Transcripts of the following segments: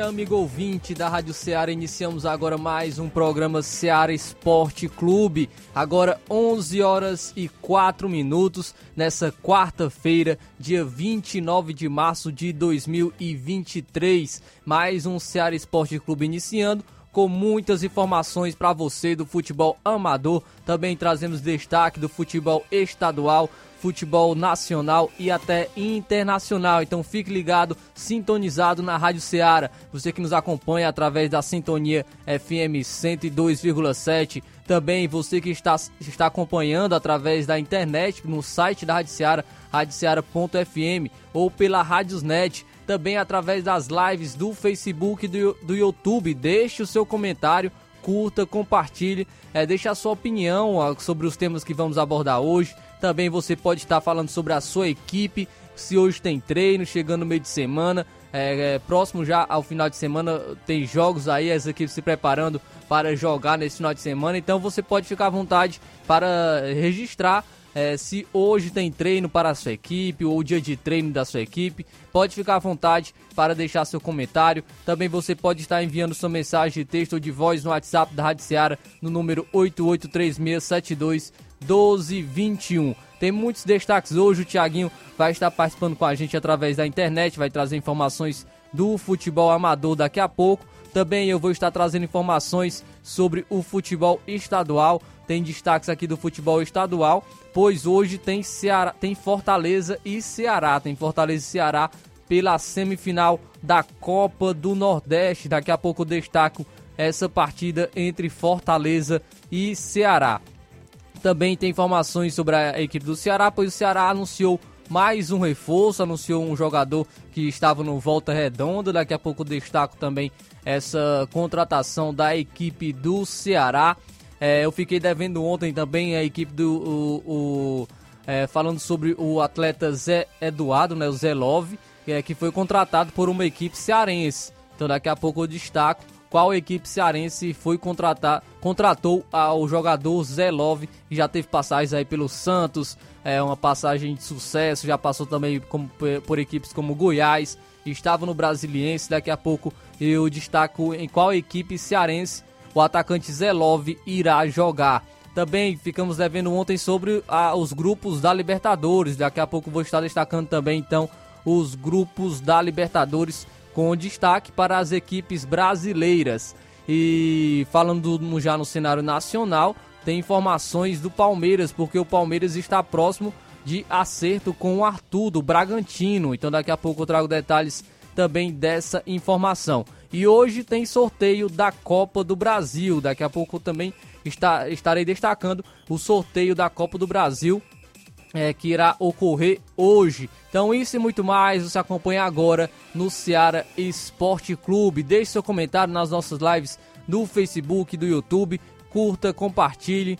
Dia, amigo ouvinte da Rádio Ceará. Iniciamos agora mais um programa Ceará Esporte Clube. Agora 11 horas e 4 minutos, nessa quarta-feira, dia 29 de março de 2023. Mais um Ceará Esporte Clube iniciando com muitas informações para você do futebol amador. Também trazemos destaque do futebol estadual, futebol nacional e até internacional. Então fique ligado, sintonizado na Rádio Ceará. Você que nos acompanha através da sintonia FM 102,7. Também você que está, está acompanhando através da internet no site da Rádio Ceará, radioceara.fm ou pela Rádiosnet também através das lives do Facebook e do, do YouTube. Deixe o seu comentário, curta, compartilhe, é, deixe a sua opinião sobre os temas que vamos abordar hoje. Também você pode estar falando sobre a sua equipe, se hoje tem treino, chegando no meio de semana. É, é, próximo já ao final de semana tem jogos aí, as equipes se preparando para jogar nesse final de semana. Então você pode ficar à vontade para registrar é, se hoje tem treino para a sua equipe ou dia de treino da sua equipe. Pode ficar à vontade para deixar seu comentário. Também você pode estar enviando sua mensagem de texto ou de voz no WhatsApp da Rádio Seara no número 883672 1221. Tem muitos destaques hoje. O Thiaguinho vai estar participando com a gente através da internet, vai trazer informações do futebol amador daqui a pouco. Também eu vou estar trazendo informações sobre o futebol estadual. Tem destaques aqui do futebol estadual, pois hoje tem Ceará, tem Fortaleza e Ceará, tem Fortaleza e Ceará pela semifinal da Copa do Nordeste. Daqui a pouco eu destaco essa partida entre Fortaleza e Ceará. Também tem informações sobre a equipe do Ceará, pois o Ceará anunciou mais um reforço, anunciou um jogador que estava no Volta Redonda. Daqui a pouco destaco também essa contratação da equipe do Ceará. É, eu fiquei devendo ontem também a equipe do. O, o, é, falando sobre o atleta Zé Eduardo, né, o Zé Love, é, que foi contratado por uma equipe cearense. Então daqui a pouco eu destaco qual equipe cearense foi contratar, contratou ao jogador Zé Love, que já teve passagens aí pelo Santos, é uma passagem de sucesso, já passou também como, por equipes como Goiás, estava no Brasiliense, daqui a pouco eu destaco em qual equipe cearense o atacante Zé Love irá jogar. Também ficamos devendo ontem sobre ah, os grupos da Libertadores, daqui a pouco vou estar destacando também então os grupos da Libertadores com destaque para as equipes brasileiras. E falando já no cenário nacional, tem informações do Palmeiras, porque o Palmeiras está próximo de acerto com o Arthur do Bragantino. Então daqui a pouco eu trago detalhes também dessa informação. E hoje tem sorteio da Copa do Brasil. Daqui a pouco também está, estarei destacando o sorteio da Copa do Brasil é, que irá ocorrer hoje. Então, isso e muito mais você acompanha agora no Ceará Esporte Clube. Deixe seu comentário nas nossas lives no Facebook, do YouTube. Curta, compartilhe.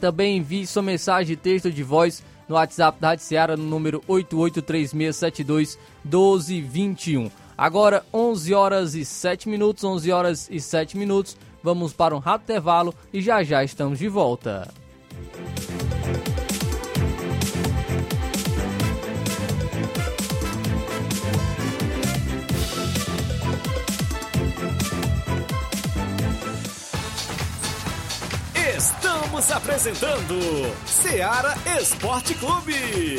Também envie sua mensagem de texto de voz no WhatsApp da Rádio Ceará no número 8836721221. Agora, 11 horas e 7 minutos, 11 horas e 7 minutos. Vamos para um rato intervalo e já já estamos de volta. Estamos apresentando Seara Esporte Clube.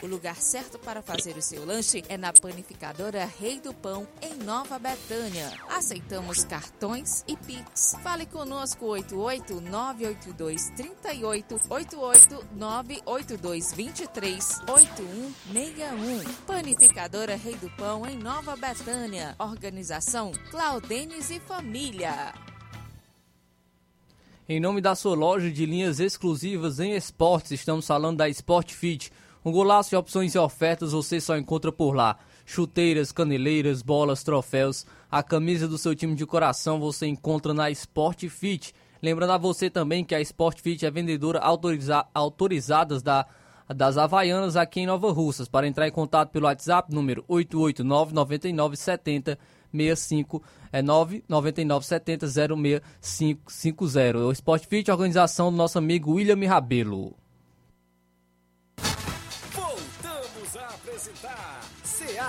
O lugar certo para fazer o seu lanche é na panificadora Rei do Pão, em Nova Betânia. Aceitamos cartões e Pix. Fale conosco 88 982 38 88 982 23 8161. Panificadora Rei do Pão, em Nova Betânia. Organização Claudenes e Família. Em nome da sua loja de linhas exclusivas em esportes, estamos falando da Sport Fit um golaço de opções e ofertas você só encontra por lá. Chuteiras, caneleiras, bolas, troféus. A camisa do seu time de coração você encontra na Sport Fit. Lembrando a você também que a Sport Fit é vendedora autoriza autorizada da, das Havaianas aqui em Nova Russas. Para entrar em contato pelo WhatsApp, número 889 9970 65 é 99970 0650. O Sport Fit, organização do nosso amigo William Rabelo.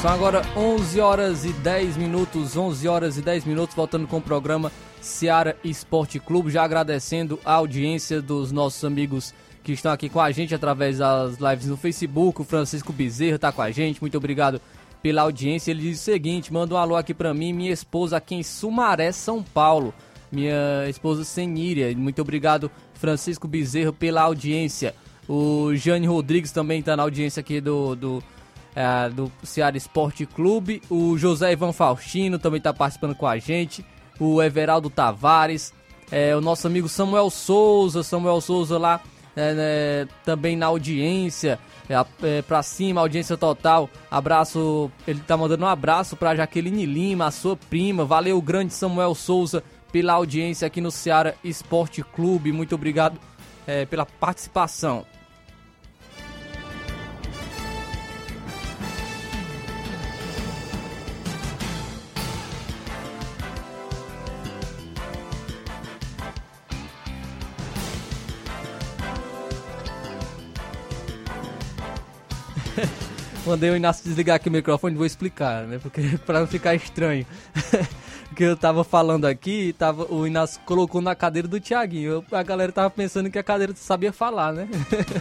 São agora 11 horas e 10 minutos, 11 horas e 10 minutos, voltando com o programa Seara Esporte Clube, já agradecendo a audiência dos nossos amigos que estão aqui com a gente através das lives no Facebook, o Francisco Bezerra está com a gente, muito obrigado pela audiência, ele diz o seguinte, manda um alô aqui para mim, minha esposa aqui em Sumaré, São Paulo, minha esposa Seníria, muito obrigado Francisco Bezerra pela audiência, o Jane Rodrigues também está na audiência aqui do, do é, do Ceará Esporte Clube. O José Ivan Faustino também está participando com a gente. O Everaldo Tavares. É, o nosso amigo Samuel Souza. Samuel Souza lá é, né, também na audiência. É, é pra cima, audiência total. Abraço. Ele tá mandando um abraço pra Jaqueline Lima, a sua prima. Valeu, grande Samuel Souza, pela audiência aqui no Ceará Esporte Clube. Muito obrigado é, pela participação. Mandei o Inácio desligar aqui o microfone, vou explicar, né? Porque para não ficar estranho. Porque eu tava falando aqui, tava, o Inácio colocou na cadeira do Thiaguinho. a galera tava pensando que a cadeira sabia falar, né?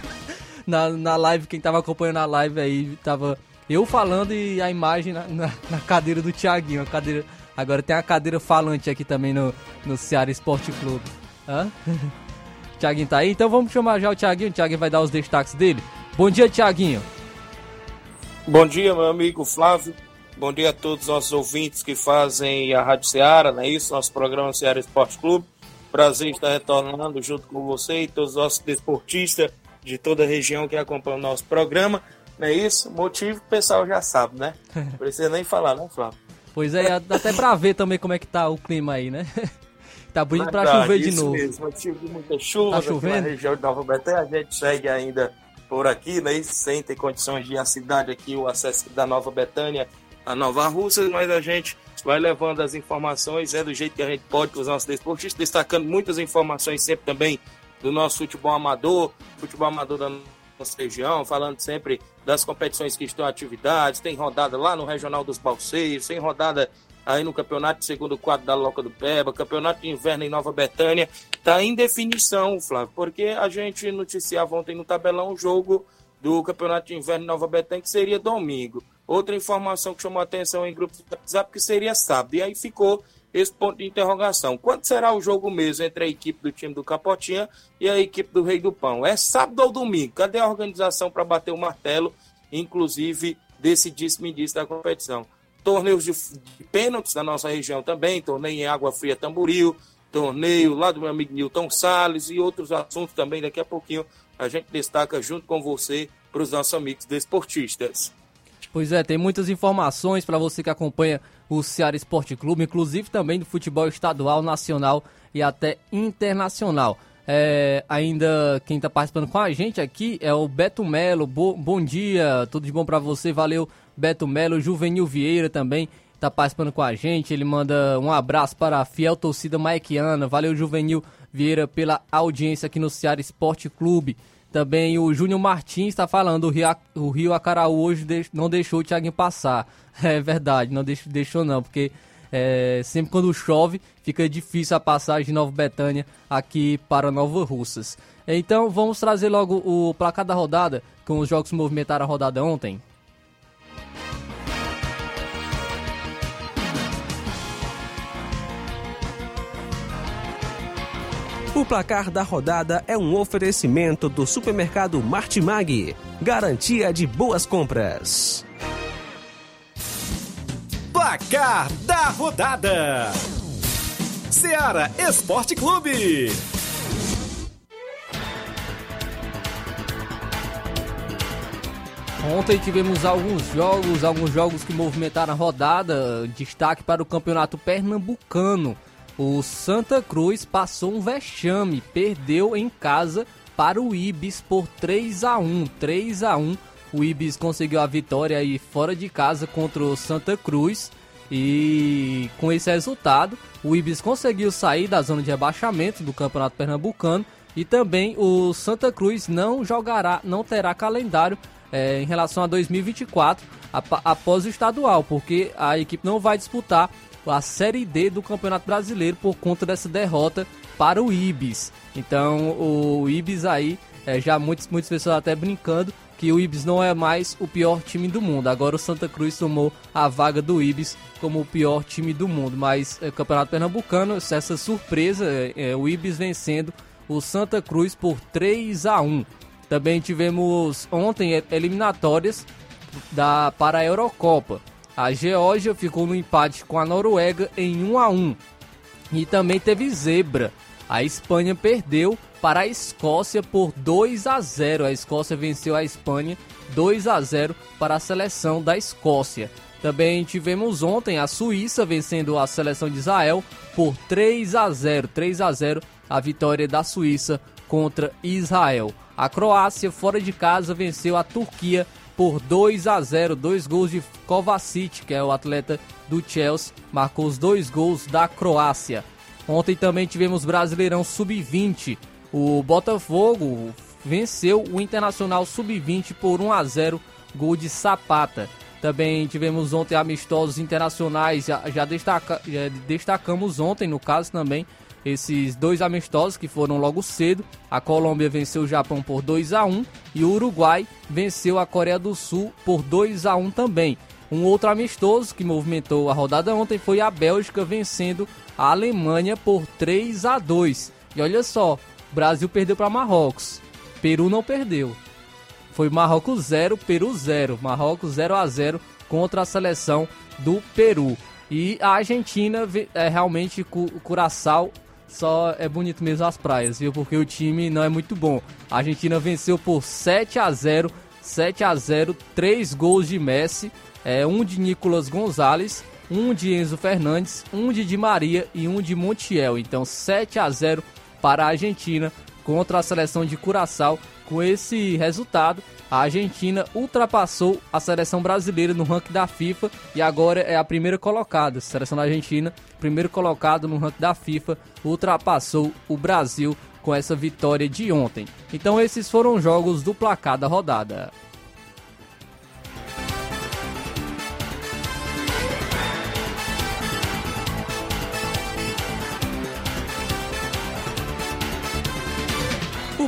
na, na live, quem tava acompanhando a live aí, tava eu falando e a imagem na, na, na cadeira do Thiaguinho. A cadeira, agora tem a cadeira falante aqui também no, no Ceará Esporte Clube. Hã? Thiaguinho tá aí? Então vamos chamar já o Thiaguinho. O Thiaguinho vai dar os destaques dele. Bom dia, Thiaguinho. Bom dia, meu amigo Flávio. Bom dia a todos os nossos ouvintes que fazem a Rádio Ceará, não é isso? Nosso programa Ceará Esporte Clube. Prazer estar retornando junto com você e todos os nossos desportistas de toda a região que acompanham o nosso programa. Não é isso? Motivo que o pessoal já sabe, né? Não precisa nem falar, né, Flávio? Pois é, dá até pra ver também como é que tá o clima aí, né? Tá bonito pra chover de novo. Mesmo, motivo de muita chuva tá chovendo? na região de Nova Betânia. A gente segue ainda por aqui, né? sem ter condições de ir à cidade aqui, o acesso da Nova Betânia, a Nova Rússia, mas a gente vai levando as informações, é do jeito que a gente pode para os nossos desportistas, destacando muitas informações sempre também do nosso futebol amador, futebol amador da nossa região, falando sempre das competições que estão em atividades, tem rodada lá no Regional dos Balseiros, tem rodada aí no campeonato de segundo quadro da Loca do Peba, campeonato de inverno em Nova Betânia, está em definição, Flávio, porque a gente noticiava ontem no tabelão o jogo do campeonato de inverno em Nova Betânia, que seria domingo. Outra informação que chamou a atenção em grupos de WhatsApp que seria sábado. E aí ficou esse ponto de interrogação. Quando será o jogo mesmo entre a equipe do time do Capotinha e a equipe do Rei do Pão? É sábado ou domingo? Cadê a organização para bater o martelo, inclusive desse me disse da competição? Torneios de, de pênaltis da nossa região também, torneio em Água Fria Tamboril, torneio lá do meu amigo Nilton Salles e outros assuntos também. Daqui a pouquinho a gente destaca junto com você para os nossos amigos desportistas. Pois é, tem muitas informações para você que acompanha o Ceará Esporte Clube, inclusive também do futebol estadual, nacional e até internacional. É, ainda quem está participando com a gente aqui é o Beto Melo. Bo, bom dia, tudo de bom para você, valeu Beto Melo. Juvenil Vieira também está participando com a gente. Ele manda um abraço para a fiel torcida maiquiana. Valeu, Juvenil Vieira, pela audiência aqui no Ceará Esporte Clube. Também o Júnior Martins está falando, o Rio, o Rio Acaraú hoje não deixou o Thiaguinho passar. É verdade, não deixou, deixou não, porque é, sempre quando chove fica difícil a passagem de Nova Betânia aqui para Nova Russas. Então vamos trazer logo o placar da rodada, com os jogos que movimentaram a rodada ontem. O placar da rodada é um oferecimento do supermercado Martimag. Garantia de boas compras. Placar da rodada: Seara Esporte Clube. Ontem tivemos alguns jogos, alguns jogos que movimentaram a rodada. Destaque para o Campeonato Pernambucano. O Santa Cruz passou um vexame, perdeu em casa para o Ibis por 3 a 1, 3 a 1. O Ibis conseguiu a vitória aí fora de casa contra o Santa Cruz e com esse resultado, o Ibis conseguiu sair da zona de rebaixamento do Campeonato Pernambucano e também o Santa Cruz não jogará, não terá calendário é, em relação a 2024 após o estadual, porque a equipe não vai disputar a Série D do Campeonato Brasileiro por conta dessa derrota para o Ibis. Então o Ibis aí, é, já muitas, muitas pessoas até brincando que o Ibis não é mais o pior time do mundo. Agora o Santa Cruz tomou a vaga do Ibis como o pior time do mundo. Mas é, Campeonato Pernambucano, essa surpresa, é, é o Ibis vencendo o Santa Cruz por 3 a 1. Também tivemos ontem é, eliminatórias da, para a Eurocopa. A Geórgia ficou no empate com a Noruega em 1 a 1. E também teve zebra. A Espanha perdeu para a Escócia por 2 a 0. A Escócia venceu a Espanha 2 a 0 para a seleção da Escócia. Também tivemos ontem a Suíça vencendo a seleção de Israel por 3 a 0. 3 a 0 a vitória da Suíça contra Israel. A Croácia fora de casa venceu a Turquia por 2 a 0, dois gols de Kovacic, que é o atleta do Chelsea, marcou os dois gols da Croácia. Ontem também tivemos Brasileirão Sub-20. O Botafogo venceu o Internacional Sub-20 por 1 a 0, gol de Sapata. Também tivemos ontem amistosos internacionais, já, já, destaca, já destacamos ontem, no caso também, esses dois amistosos que foram logo cedo. A Colômbia venceu o Japão por 2 a 1 e o Uruguai venceu a Coreia do Sul por 2 a 1 também. Um outro amistoso que movimentou a rodada ontem foi a Bélgica vencendo a Alemanha por 3 a 2. E olha só, Brasil perdeu para Marrocos. Peru não perdeu. Foi Marrocos 0, Peru 0. Marrocos 0 a 0 contra a seleção do Peru. E a Argentina é realmente Curaçao só é bonito mesmo as praias, viu? Porque o time não é muito bom. A Argentina venceu por 7 a 0, 7 a 0, três gols de Messi, é, um de Nicolas Gonzalez, um de Enzo Fernandes, um de Di Maria e um de Montiel. Então 7 a 0 para a Argentina contra a seleção de Curaçao. Com esse resultado, a Argentina ultrapassou a seleção brasileira no ranking da FIFA e agora é a primeira colocada. A seleção da Argentina, primeiro colocado no ranking da FIFA, ultrapassou o Brasil com essa vitória de ontem. Então esses foram os jogos do placar da rodada.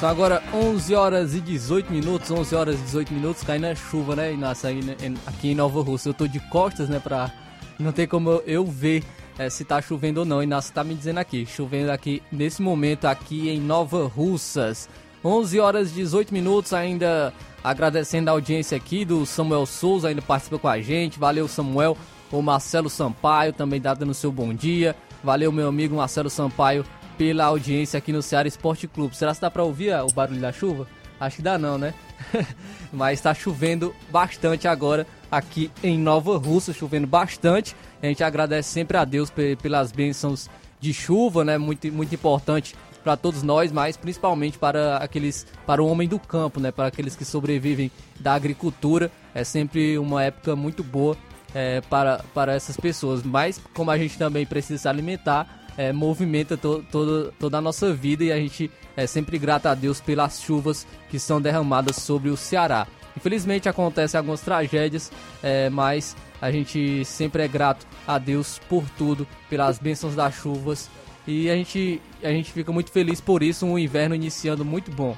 São agora 11 horas e 18 minutos, 11 horas e 18 minutos, caindo a chuva, né, Inácio, aqui em Nova Rússia. Eu tô de costas, né, pra não ter como eu ver é, se tá chovendo ou não. Inácio tá me dizendo aqui, chovendo aqui nesse momento aqui em Nova Russas. 11 horas e 18 minutos, ainda agradecendo a audiência aqui do Samuel Souza, ainda participa com a gente. Valeu, Samuel. O Marcelo Sampaio também dá dando seu bom dia. Valeu, meu amigo Marcelo Sampaio pela audiência aqui no Ceará Esporte Clube. Será que dá pra ouvir o barulho da chuva? Acho que dá não, né? Mas está chovendo bastante agora aqui em Nova Russa, chovendo bastante. A gente agradece sempre a Deus pelas bênçãos de chuva, né? Muito, muito importante para todos nós, mas principalmente para aqueles, para o homem do campo, né? Para aqueles que sobrevivem da agricultura. É sempre uma época muito boa é, para, para essas pessoas. Mas como a gente também precisa se alimentar, é, movimenta to, todo, toda a nossa vida e a gente é sempre grato a Deus pelas chuvas que são derramadas sobre o Ceará. Infelizmente acontecem algumas tragédias, é, mas a gente sempre é grato a Deus por tudo, pelas bênçãos das chuvas e a gente, a gente fica muito feliz por isso, um inverno iniciando muito bom.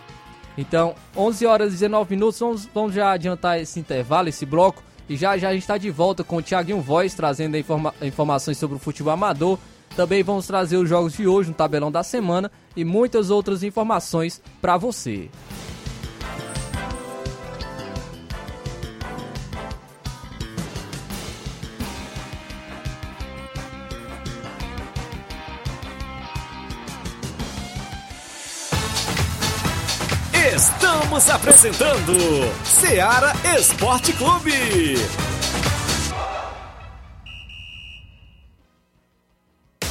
Então, 11 horas e 19 minutos, vamos, vamos já adiantar esse intervalo, esse bloco, e já já a gente está de volta com o Thiaguinho Voz, trazendo informa informações sobre o futebol amador também vamos trazer os jogos de hoje no tabelão da semana e muitas outras informações para você. Estamos apresentando Seara Esporte Clube.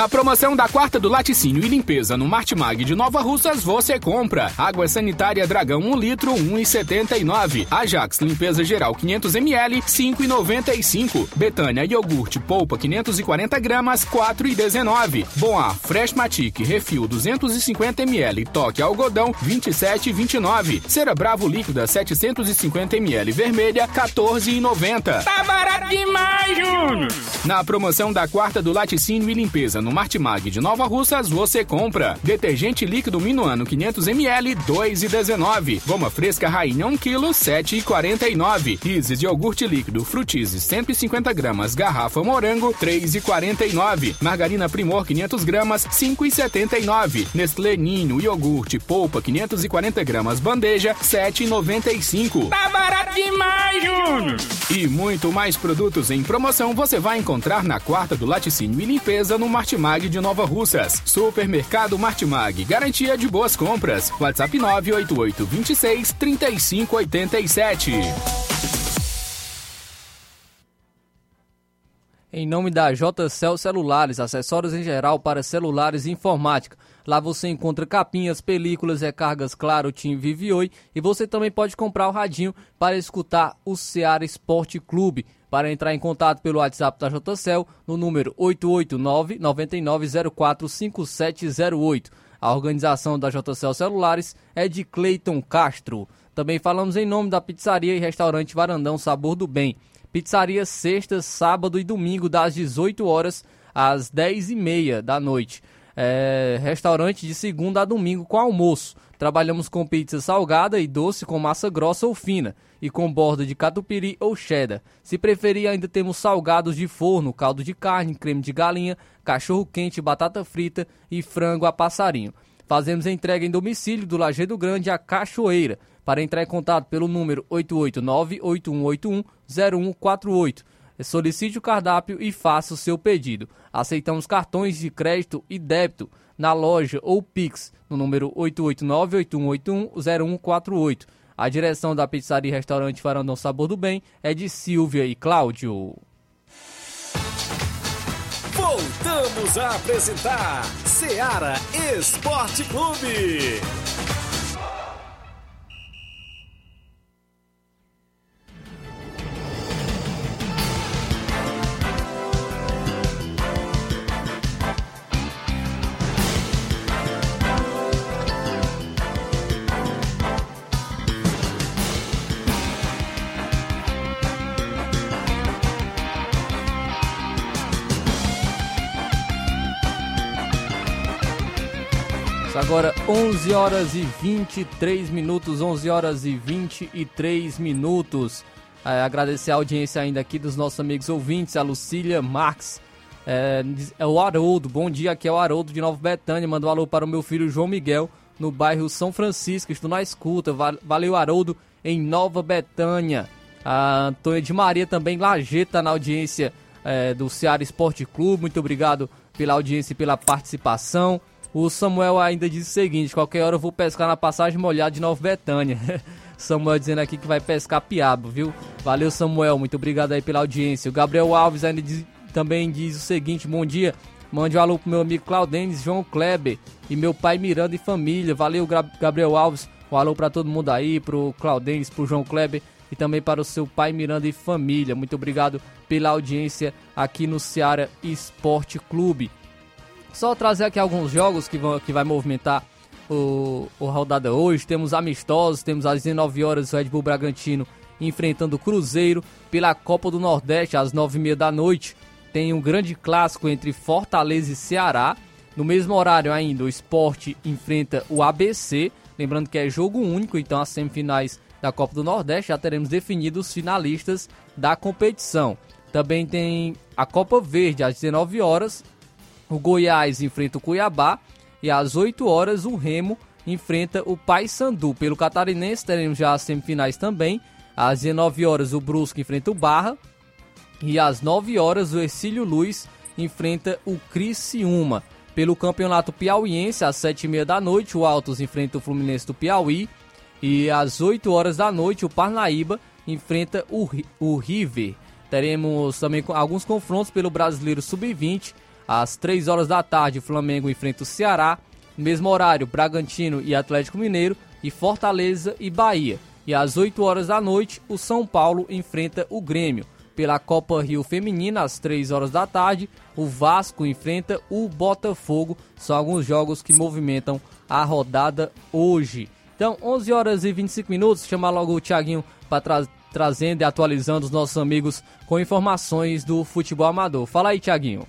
A promoção da quarta do laticínio e limpeza no Martimag de Nova Russas você compra. Água sanitária Dragão 1 litro 1,79. Ajax limpeza geral 500 ml 5,95. Betânia iogurte polpa 540 gramas 4,19. Boa Fresh Matic refil 250 ml toque algodão 27,29. Cera Bravo líquida 750 ml vermelha 14,90. Tá barato demais, Júnior! Na promoção da quarta do laticínio e limpeza no Martimag de Nova Russas você compra. Detergente líquido Minuano 500ml 2,19. Goma fresca Rainha 1 kg 7,49. Isis de iogurte líquido Frutizes 150 gramas garrafa morango 3,49. Margarina Primor 500 gramas 5,79. Nestlé Ninho iogurte polpa 540 gramas bandeja 7,95. Tá barato demais, Júnior! E muito mais produtos em promoção você vai encontrar na quarta do laticínio e limpeza no Martimag Martimag de Nova Russas. Supermercado Martimag, garantia de boas compras. WhatsApp 988 26 3587. Em nome da JCL Celulares, acessórios em geral para celulares e informática. Lá você encontra capinhas, películas, recargas Claro, Tim Vivi Oi e você também pode comprar o radinho para escutar o Ceará Esporte Clube para entrar em contato pelo WhatsApp da JCL no número 889-9904-5708. A organização da JCL Celulares é de Cleiton Castro. Também falamos em nome da pizzaria e restaurante Varandão Sabor do Bem. Pizzaria sexta, sábado e domingo das 18 horas às 10 e meia da noite. É, restaurante de segunda a domingo com almoço. Trabalhamos com pizza salgada e doce com massa grossa ou fina e com borda de catupiry ou cheddar. Se preferir, ainda temos salgados de forno, caldo de carne, creme de galinha, cachorro quente, batata frita e frango a passarinho. Fazemos entrega em domicílio do Lajeado Grande à Cachoeira. Para entrar em contato pelo número 889-8181-0148. Solicite o cardápio e faça o seu pedido. Aceitamos cartões de crédito e débito na loja ou Pix no número 889-8181-0148. A direção da pizzaria e restaurante Farandão Sabor do Bem é de Silvia e Cláudio. Voltamos a apresentar Seara Esporte Clube. Agora 11 horas e 23 minutos, 11 horas e 23 minutos. É, agradecer a audiência ainda aqui dos nossos amigos ouvintes, a Lucília Marques, é, é, o Haroldo, bom dia, aqui é o Haroldo de Nova Betânia, mandou um alô para o meu filho João Miguel, no bairro São Francisco, estou na escuta, valeu Haroldo, em Nova Betânia. A Antônia de Maria também, Lajeta, na audiência é, do Ceará Esporte Clube, muito obrigado pela audiência e pela participação. O Samuel ainda diz o seguinte: qualquer hora eu vou pescar na passagem molhada de Nova Betânia. Samuel dizendo aqui que vai pescar piabo, viu? Valeu, Samuel, muito obrigado aí pela audiência. O Gabriel Alves ainda diz, também diz o seguinte: bom dia. Mande um alô pro meu amigo Claudenes, João Kleber e meu pai Miranda e família. Valeu, Gabriel Alves. Um alô para todo mundo aí, pro Claudenes, pro João Kleber e também para o seu pai Miranda e família. Muito obrigado pela audiência aqui no Ceará Esporte Clube. Só trazer aqui alguns jogos que, vão, que vai movimentar o, o rodada hoje. Temos amistosos, temos às 19 horas o Red Bull Bragantino enfrentando o Cruzeiro pela Copa do Nordeste às 9h30 da noite. Tem um grande clássico entre Fortaleza e Ceará. No mesmo horário ainda, o esporte enfrenta o ABC. Lembrando que é jogo único, então as semifinais da Copa do Nordeste já teremos definidos os finalistas da competição. Também tem a Copa Verde às 19 horas o Goiás enfrenta o Cuiabá e às 8 horas o Remo enfrenta o Paysandu. Pelo Catarinense teremos já as semifinais também. Às 19 horas o Brusque enfrenta o Barra e às 9 horas o Ercílio Luz enfrenta o Criciúma. Pelo Campeonato Piauiense, às 7h30 da noite, o Altos enfrenta o Fluminense do Piauí. E às 8 horas da noite, o Parnaíba enfrenta o, o River. Teremos também alguns confrontos pelo Brasileiro Sub-20 às 3 horas da tarde, o Flamengo enfrenta o Ceará. No mesmo horário, Bragantino e Atlético Mineiro. E Fortaleza e Bahia. E às 8 horas da noite, o São Paulo enfrenta o Grêmio. Pela Copa Rio Feminina, às 3 horas da tarde, o Vasco enfrenta o Botafogo. São alguns jogos que movimentam a rodada hoje. Então, 11 horas e 25 minutos. Chamar logo o Thiaguinho para tra trazendo e atualizando os nossos amigos com informações do futebol amador. Fala aí, Thiaguinho.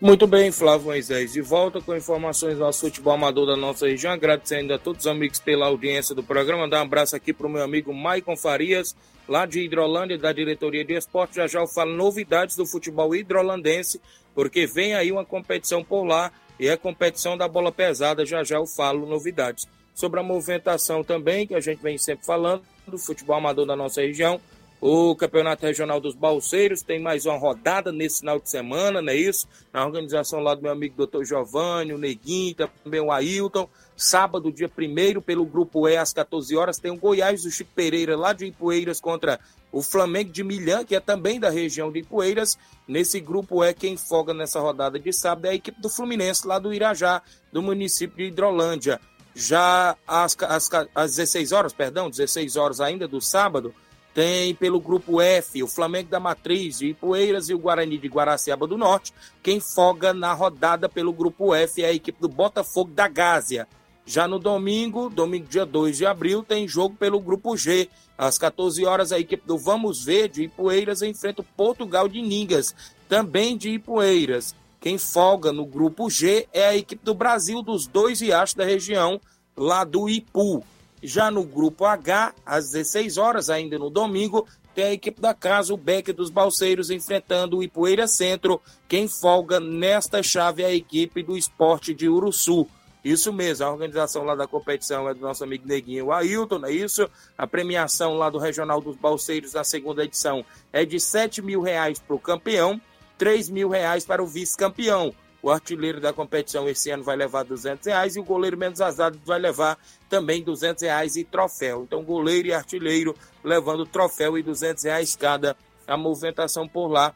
Muito bem, Flávio Moisés, de volta com informações do nosso futebol amador da nossa região, agradecendo a todos os amigos pela audiência do programa, dar um abraço aqui para o meu amigo Maicon Farias, lá de Hidrolândia, da Diretoria de Esporte, já já eu falo novidades do futebol hidrolandense, porque vem aí uma competição por lá, e é a competição da bola pesada, já já eu falo novidades. Sobre a movimentação também, que a gente vem sempre falando, do futebol amador da nossa região, o Campeonato Regional dos Balseiros tem mais uma rodada nesse final de semana, não é isso? Na organização lá do meu amigo Dr. Giovanni, o Neguinho, também o Ailton. Sábado, dia 1 pelo Grupo E, às 14 horas, tem o Goiás do Chico Pereira, lá de Ipueiras, contra o Flamengo de Milhã, que é também da região de Ipueiras. Nesse grupo E, quem folga nessa rodada de sábado é a equipe do Fluminense, lá do Irajá, do município de Hidrolândia. Já às, às, às 16 horas, perdão, 16 horas ainda do sábado, tem pelo grupo F o Flamengo da Matriz de Ipueiras e o Guarani de Guaraciaba do Norte. Quem folga na rodada pelo grupo F é a equipe do Botafogo da Gásia. Já no domingo, domingo dia 2 de abril, tem jogo pelo grupo G. Às 14 horas, a equipe do Vamos Ver de Ipueiras enfrenta o Portugal de Ningas, também de Ipueiras. Quem folga no grupo G é a equipe do Brasil dos dois riachos da região, lá do Ipu. Já no grupo H, às 16 horas, ainda no domingo, tem a equipe da casa, o Beck dos Balseiros, enfrentando o Ipueira Centro. Quem folga nesta chave é a equipe do esporte de Uruçu. Isso mesmo, a organização lá da competição é do nosso amigo Neguinho o Ailton, é isso? A premiação lá do Regional dos Balseiros na segunda edição é de 7 mil reais para o campeão, 3 mil reais para o vice-campeão. O artilheiro da competição esse ano vai levar 200 reais e o goleiro menos azado vai levar também 200 reais e troféu. Então, goleiro e artilheiro levando troféu e 200 reais cada. A movimentação por lá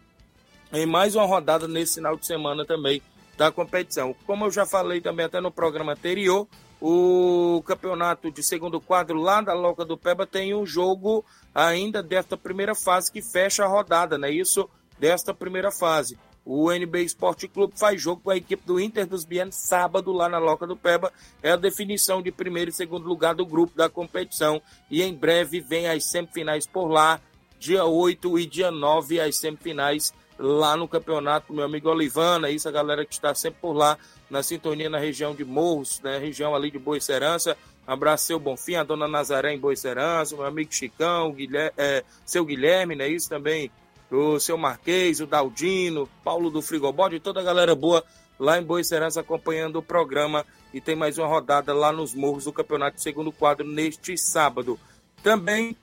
em mais uma rodada nesse final de semana também da competição. Como eu já falei também até no programa anterior, o campeonato de segundo quadro lá da Loca do Peba tem um jogo ainda desta primeira fase que fecha a rodada, né? Isso desta primeira fase. O NB Esporte Clube faz jogo com a equipe do Inter dos Bianos sábado lá na Loca do Peba. É a definição de primeiro e segundo lugar do grupo da competição. E em breve vem as semifinais por lá. Dia 8 e dia 9 as semifinais lá no campeonato, meu amigo Olivana, isso a galera que está sempre por lá, na sintonia na região de Morros, né, região ali de Boa Serança. Abraço, seu Bonfim, a dona Nazaré em Boa Serança, meu amigo Chicão, Guilherme, é, seu Guilherme, né, isso também, o seu Marquês, o Daldino, Paulo do Frigobode, toda a galera boa lá em Boa Serança acompanhando o programa e tem mais uma rodada lá nos morros do Campeonato Segundo Quadro neste sábado. Também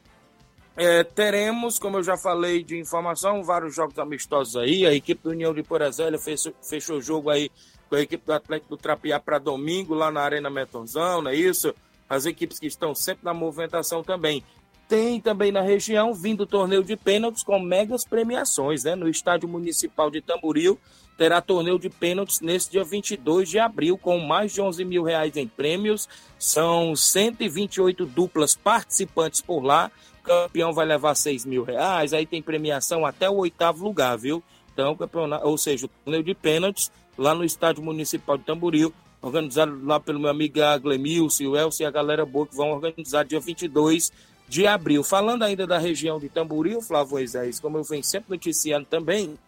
é, teremos, como eu já falei de informação, vários jogos amistosos aí. A equipe do União de Porazélia fechou, fechou o jogo aí com a equipe do Atlético do Trapiá para domingo lá na Arena Metonzão, não é isso? As equipes que estão sempre na movimentação também. Tem também na região vindo o torneio de pênaltis com megas premiações, né? No estádio municipal de Tamboril terá torneio de pênaltis nesse dia 22 de abril, com mais de 11 mil reais em prêmios. São 128 duplas participantes por lá. O campeão vai levar 6 mil reais. Aí tem premiação até o oitavo lugar, viu? Então, campeonato, ou seja, o torneio de pênaltis lá no estádio municipal de Tamboril, organizado lá pelo meu amigo Glemilson, o Elcio e a galera boa que vão organizar dia 22 de abril. Falando ainda da região de Tamboril, Flávio Moisés, como eu venho sempre noticiando também,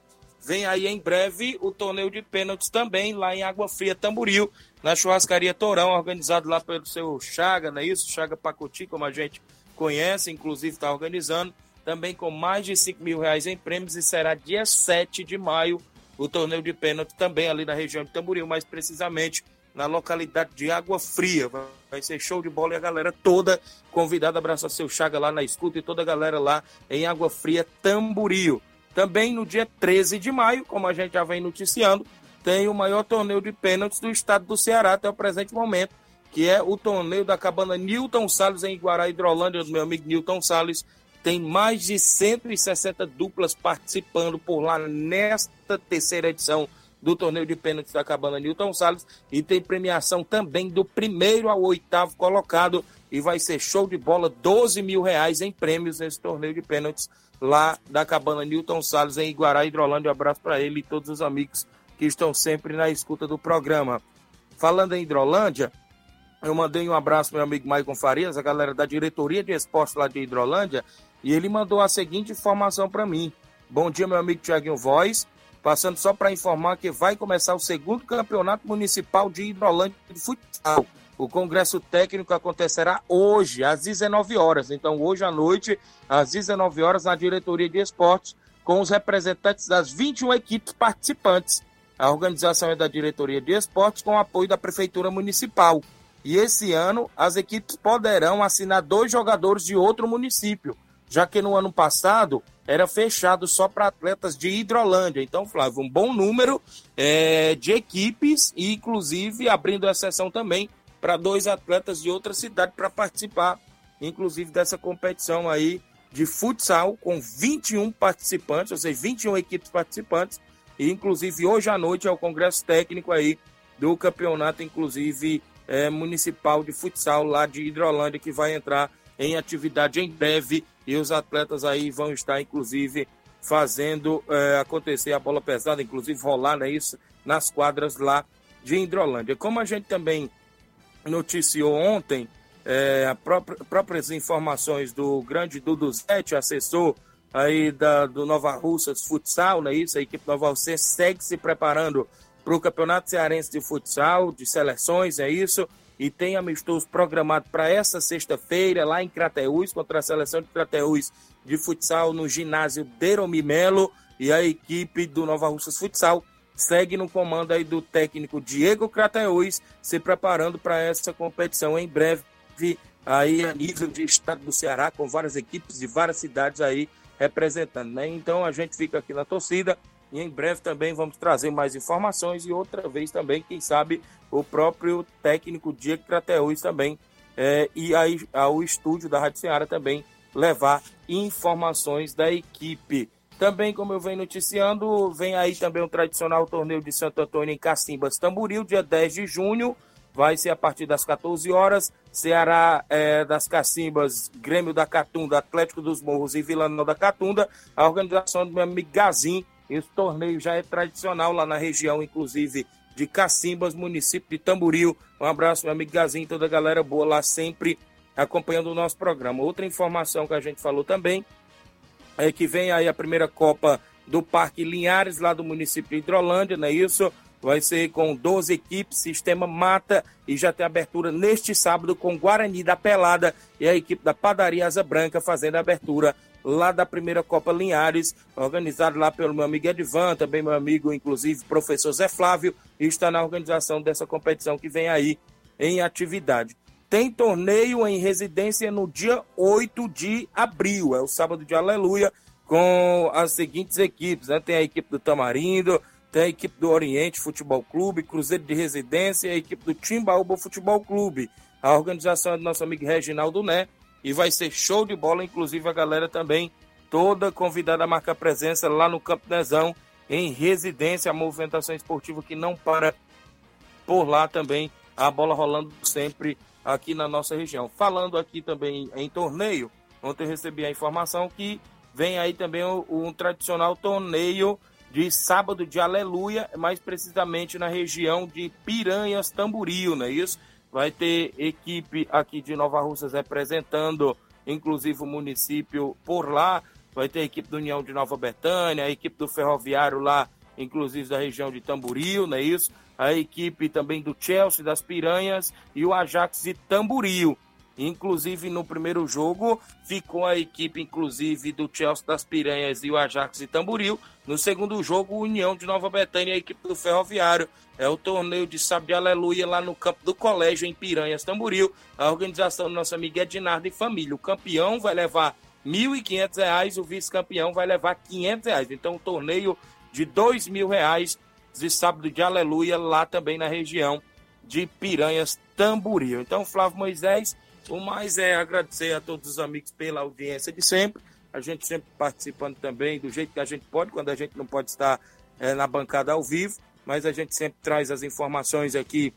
Vem aí em breve o torneio de pênaltis também, lá em Água Fria, Tamboril, na churrascaria Torão, organizado lá pelo seu Chaga, não é isso? Chaga Pacuti, como a gente conhece, inclusive está organizando, também com mais de 5 mil reais em prêmios, e será dia 7 de maio o torneio de pênalti também ali na região de Tamboril, mais precisamente na localidade de Água Fria. Vai ser show de bola e a galera toda convidada a abraçar seu Chaga lá na escuta e toda a galera lá em Água Fria, Tamboril. Também no dia 13 de maio, como a gente já vem noticiando, tem o maior torneio de pênaltis do estado do Ceará até o presente momento, que é o torneio da cabana Newton Salles em Iguará, Hidrolândia, do meu amigo Newton Salles. Tem mais de 160 duplas participando por lá nesta terceira edição do torneio de pênaltis da cabana Newton Salles e tem premiação também do primeiro ao oitavo colocado e vai ser show de bola, 12 mil reais em prêmios nesse torneio de pênaltis lá da cabana Newton Salles, em Iguará, Hidrolândia. Um abraço para ele e todos os amigos que estão sempre na escuta do programa. Falando em Hidrolândia, eu mandei um abraço para meu amigo Maicon Farias, a galera da diretoria de esporte lá de Hidrolândia, e ele mandou a seguinte informação para mim. Bom dia, meu amigo Tiaguinho Voz. Passando só para informar que vai começar o segundo campeonato municipal de Hidrolândia de futsal. O congresso técnico acontecerá hoje, às 19 horas. Então, hoje à noite, às 19 horas, na diretoria de esportes, com os representantes das 21 equipes participantes. A organização é da diretoria de esportes com apoio da prefeitura municipal. E esse ano, as equipes poderão assinar dois jogadores de outro município, já que no ano passado era fechado só para atletas de Hidrolândia. Então, Flávio, um bom número é, de equipes, e inclusive abrindo exceção também para dois atletas de outra cidade para participar, inclusive dessa competição aí de futsal, com 21 participantes, ou seja, 21 equipes participantes, e inclusive hoje à noite é o congresso técnico aí do campeonato, inclusive é, municipal de futsal lá de Hidrolândia, que vai entrar em atividade em breve, e os atletas aí vão estar, inclusive, fazendo é, acontecer a bola pesada, inclusive rolar, né, isso, nas quadras lá de Hidrolândia. Como a gente também noticiou ontem é, própria, próprias informações do grande Dudu Zete, assessor aí da, do Nova Russas Futsal, não é isso? A equipe Nova Russas segue se preparando para o Campeonato Cearense de Futsal, de seleções, é isso? E tem amistoso programado para essa sexta-feira, lá em Crateús, contra a seleção de Crateús de futsal no ginásio Deromi Melo. E a equipe do Nova Russas Futsal segue no comando aí do técnico Diego Crateus, se preparando para essa competição em breve aí a nível de estado do Ceará, com várias equipes de várias cidades aí representando, né? Então a gente fica aqui na torcida e em breve também vamos trazer mais informações e outra vez também, quem sabe, o próprio técnico Diego Crateus também é, e aí ao estúdio da Rádio Ceará também levar informações da equipe. Também, como eu venho noticiando, vem aí também o tradicional torneio de Santo Antônio em Cacimbas, Tamboril, dia 10 de junho. Vai ser a partir das 14 horas. Ceará é, das Cacimbas, Grêmio da Catunda, Atlético dos Morros e Vila Nova da Catunda. A organização do meu amigo Gazin. Esse torneio já é tradicional lá na região, inclusive de Cacimbas, município de Tamboril. Um abraço, meu amigo Gazin, toda a galera boa lá sempre acompanhando o nosso programa. Outra informação que a gente falou também é que vem aí a primeira Copa do Parque Linhares, lá do município de Hidrolândia, não é isso? Vai ser com 12 equipes, sistema mata, e já tem abertura neste sábado com Guarani da Pelada e a equipe da Padaria Asa Branca fazendo a abertura lá da primeira Copa Linhares, organizado lá pelo meu amigo Edvan, também meu amigo, inclusive, professor Zé Flávio, e está na organização dessa competição que vem aí em atividade. Tem torneio em residência no dia 8 de abril, é o sábado de Aleluia, com as seguintes equipes, né? Tem a equipe do Tamarindo, tem a equipe do Oriente Futebol Clube, Cruzeiro de Residência e a equipe do Timbaúba Futebol Clube. A organização é do nosso amigo Reginaldo Né e vai ser show de bola, inclusive a galera também toda convidada a marcar presença lá no Campo Nezão, em residência, a movimentação esportiva que não para por lá também, a bola rolando sempre aqui na nossa região. Falando aqui também em torneio, ontem eu recebi a informação que vem aí também um tradicional torneio de sábado de Aleluia, mais precisamente na região de Piranhas, Tamboril, não é isso? Vai ter equipe aqui de Nova Russas representando, inclusive o município por lá. Vai ter equipe do União de Nova Betânia, a equipe do Ferroviário lá, inclusive da região de Tamboril, não é isso? A equipe também do Chelsea, das Piranhas e o Ajax de Tamboril. Inclusive, no primeiro jogo, ficou a equipe, inclusive, do Chelsea das Piranhas e o Ajax de Tamboril. No segundo jogo, União de Nova Betânia e a equipe do Ferroviário. É o torneio de de Aleluia lá no campo do colégio, em Piranhas, Tamboril. A organização do nosso amigo Ednardo e família. O campeão vai levar R$ 1.500, o vice-campeão vai levar 500 reais. Então, um torneio de R$ 2.000 de Sábado de Aleluia, lá também na região de Piranhas, Tamboril. Então, Flávio Moisés o mais é agradecer a todos os amigos pela audiência de sempre. A gente sempre participando também do jeito que a gente pode, quando a gente não pode estar é, na bancada ao vivo, mas a gente sempre traz as informações aqui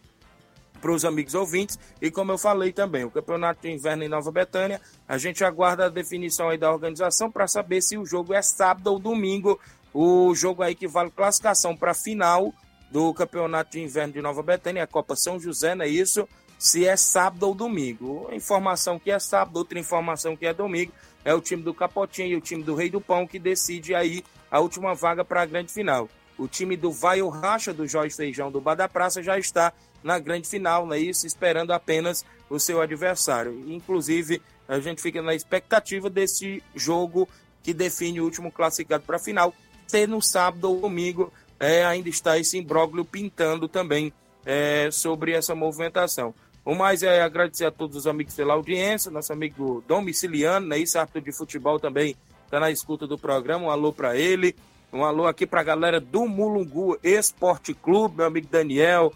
para os amigos ouvintes. E como eu falei também, o Campeonato de Inverno em Nova Betânia, a gente aguarda a definição aí da organização para saber se o jogo é sábado ou domingo. O jogo aí que vale classificação para a final do Campeonato de Inverno de Nova Betânia, a Copa São José, não é isso? Se é sábado ou domingo. Informação que é sábado, outra informação que é domingo. É o time do Capotinho e o time do Rei do Pão que decide aí a última vaga para a grande final. O time do Vai o Racha, do Jorge Feijão do Bar da Praça, já está na grande final, não é isso? Esperando apenas o seu adversário. Inclusive, a gente fica na expectativa desse jogo que define o último classificado para a final. Ser no sábado ou domingo, é, ainda está esse imbróglio pintando também é, sobre essa movimentação. O mais é agradecer a todos os amigos pela audiência, nosso amigo domiciliano, né? Isso, árbitro de futebol também está na escuta do programa. Um alô para ele. Um alô aqui para a galera do Mulungu Esporte Clube, meu amigo Daniel,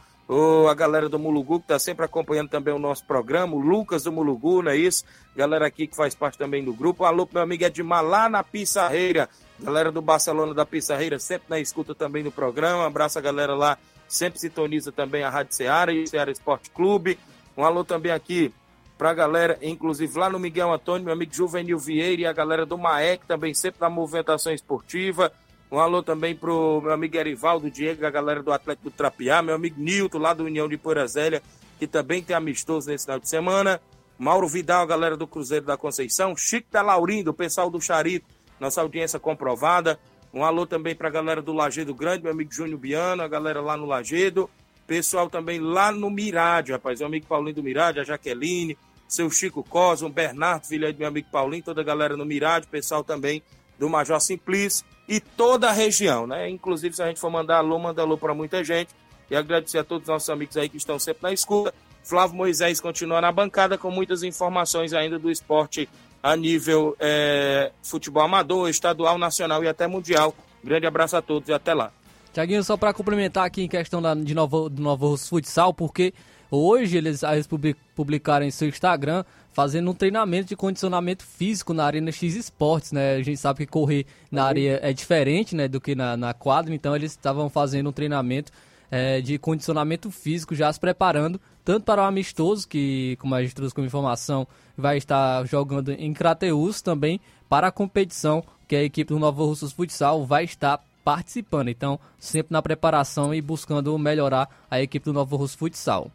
a galera do Mulungu que está sempre acompanhando também o nosso programa, o Lucas do Mulungu, não é isso? Galera aqui que faz parte também do grupo. Um alô pro meu amigo Edmar lá na Pissarreira, galera do Barcelona da Pissarreira, sempre na escuta também do programa. Um abraço a galera lá, sempre sintoniza também a Rádio Ceará e o Esporte Clube. Um alô também aqui para a galera, inclusive lá no Miguel Antônio, meu amigo Juvenil Vieira e a galera do Maek, também sempre na movimentação esportiva. Um alô também pro meu amigo Erivaldo Diego, a galera do Atlético do Trapiá, meu amigo Nilton, lá do União de Porazélia, que também tem amistoso nesse final de semana. Mauro Vidal, a galera do Cruzeiro da Conceição. Chico da Laurindo, o pessoal do Charito, nossa audiência comprovada. Um alô também para a galera do Lagedo Grande, meu amigo Júnior Biano, a galera lá no Lagedo. Pessoal também lá no Mirade, rapaz. O amigo Paulinho do Mirade, a Jaqueline, seu Chico Cosmo, Bernardo, filho do meu amigo Paulinho, toda a galera no Mirade, pessoal também do Major Simplício e toda a região, né? Inclusive, se a gente for mandar alô, manda alô para muita gente. E agradecer a todos os nossos amigos aí que estão sempre na escuta. Flávio Moisés continua na bancada com muitas informações ainda do esporte a nível é, futebol amador, estadual, nacional e até mundial. Grande abraço a todos e até lá. Tiaguinho, só para complementar aqui em questão da, de Novo, do Novo Futsal, porque hoje eles, eles publicaram em seu Instagram fazendo um treinamento de condicionamento físico na Arena X Esportes, né? A gente sabe que correr na areia é diferente, né, do que na, na quadra, então eles estavam fazendo um treinamento é, de condicionamento físico, já se preparando tanto para o amistoso, que, como a gente trouxe como informação, vai estar jogando em Crateus, também para a competição, que a equipe do Novo Russos Futsal vai estar participando. Então, sempre na preparação e buscando melhorar a equipe do Novo Russo Futsal.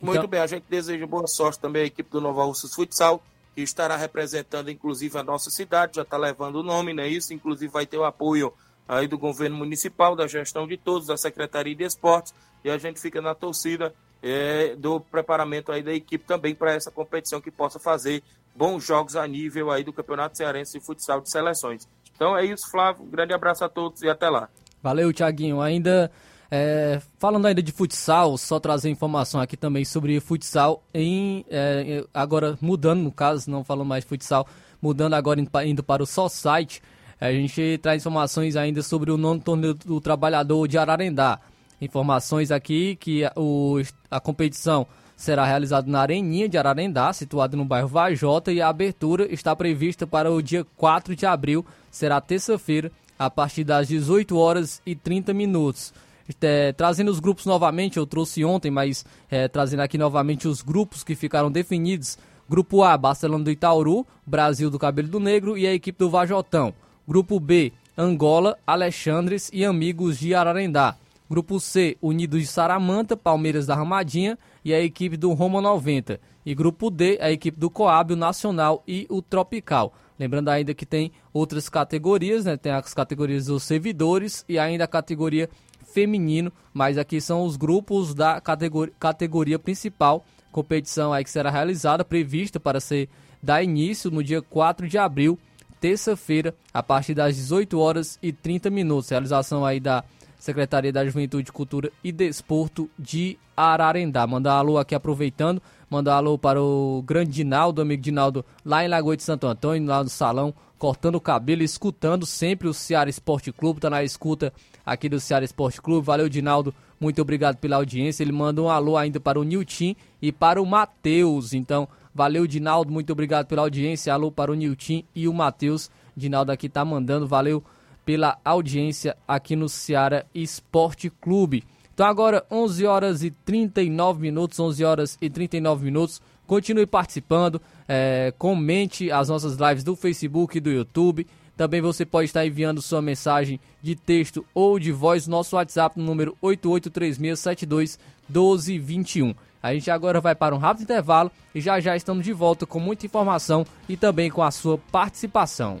Muito então... bem, a gente deseja boa sorte também à equipe do Novo Russo Futsal, que estará representando inclusive a nossa cidade, já está levando o nome, não é isso? Inclusive vai ter o apoio aí do governo municipal, da gestão de todos, da Secretaria de Esportes, e a gente fica na torcida é, do preparamento aí da equipe também para essa competição que possa fazer bons jogos a nível aí do Campeonato Cearense de Futsal de Seleções. Então é isso, Flávio. Um grande abraço a todos e até lá. Valeu, Tiaguinho. Ainda é, falando ainda de futsal, só trazer informação aqui também sobre futsal em é, agora mudando no caso, não falando mais de futsal, mudando agora indo para o só site. A gente traz informações ainda sobre o nono torneio do trabalhador de Ararendá. Informações aqui que o, a competição será realizada na Areninha de Ararendá, situada no bairro Vajota, e a abertura está prevista para o dia 4 de abril, será terça-feira, a partir das 18 horas e 30 minutos. É, trazendo os grupos novamente, eu trouxe ontem, mas é, trazendo aqui novamente os grupos que ficaram definidos. Grupo A, Barcelona do Itauru, Brasil do Cabelo do Negro e a equipe do Vajotão. Grupo B, Angola, Alexandres e Amigos de Ararendá. Grupo C, Unidos de Saramanta, Palmeiras da Ramadinha e a equipe do Roma 90. E grupo D, a equipe do Coab, o Nacional e o Tropical. Lembrando ainda que tem outras categorias, né? Tem as categorias dos servidores e ainda a categoria feminino, mas aqui são os grupos da categoria, categoria principal, competição aí que será realizada, prevista para ser dar início no dia 4 de abril, terça-feira, a partir das 18 horas e 30 minutos. Realização aí da Secretaria da Juventude, Cultura e Desporto de Ararendá. Mandar alô aqui aproveitando, mandar um alô para o grande Dinaldo, amigo Dinaldo, lá em Lagoa de Santo Antônio, lá no salão, cortando o cabelo, escutando sempre o Ceará Esporte Clube, tá na escuta aqui do Ceará Esporte Clube. Valeu, Dinaldo, muito obrigado pela audiência. Ele manda um alô ainda para o Nilton e para o Matheus. Então, valeu, Dinaldo, muito obrigado pela audiência. Alô para o Nilton e o Matheus. Dinaldo aqui tá mandando, valeu pela audiência aqui no Ceará Esporte Clube. Então agora 11 horas e 39 minutos, 11 horas e 39 minutos. Continue participando, é, comente as nossas lives do Facebook e do YouTube. Também você pode estar enviando sua mensagem de texto ou de voz no nosso WhatsApp no número 8836721221. A gente agora vai para um rápido intervalo e já já estamos de volta com muita informação e também com a sua participação.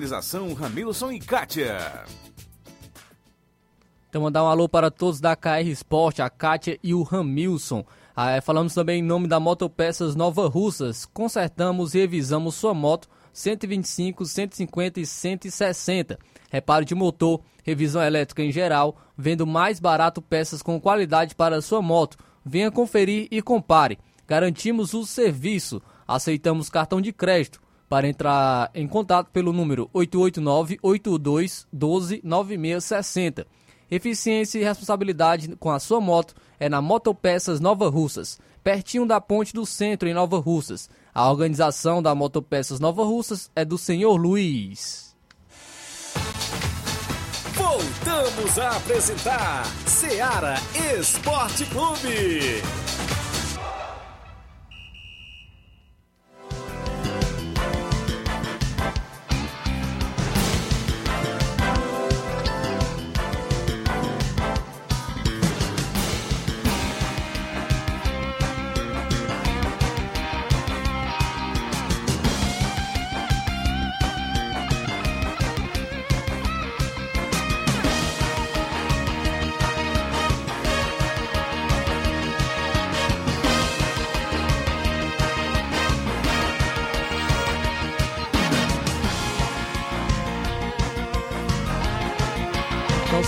Organização Ramilson e Kátia. Então mandar um alô para todos da KR Sport, a Kátia e o Ramilson. Ah, é, falamos também em nome da Motopeças Nova Russas. Consertamos e revisamos sua moto 125, 150 e 160. Reparo de motor, revisão elétrica em geral, vendo mais barato peças com qualidade para sua moto. Venha conferir e compare. Garantimos o serviço. Aceitamos cartão de crédito para entrar em contato pelo número 889-8212-9660. Eficiência e responsabilidade com a sua moto é na Motopeças Nova Russas, pertinho da ponte do centro em Nova Russas. A organização da Motopeças Nova Russas é do senhor Luiz. Voltamos a apresentar Seara Esporte Clube.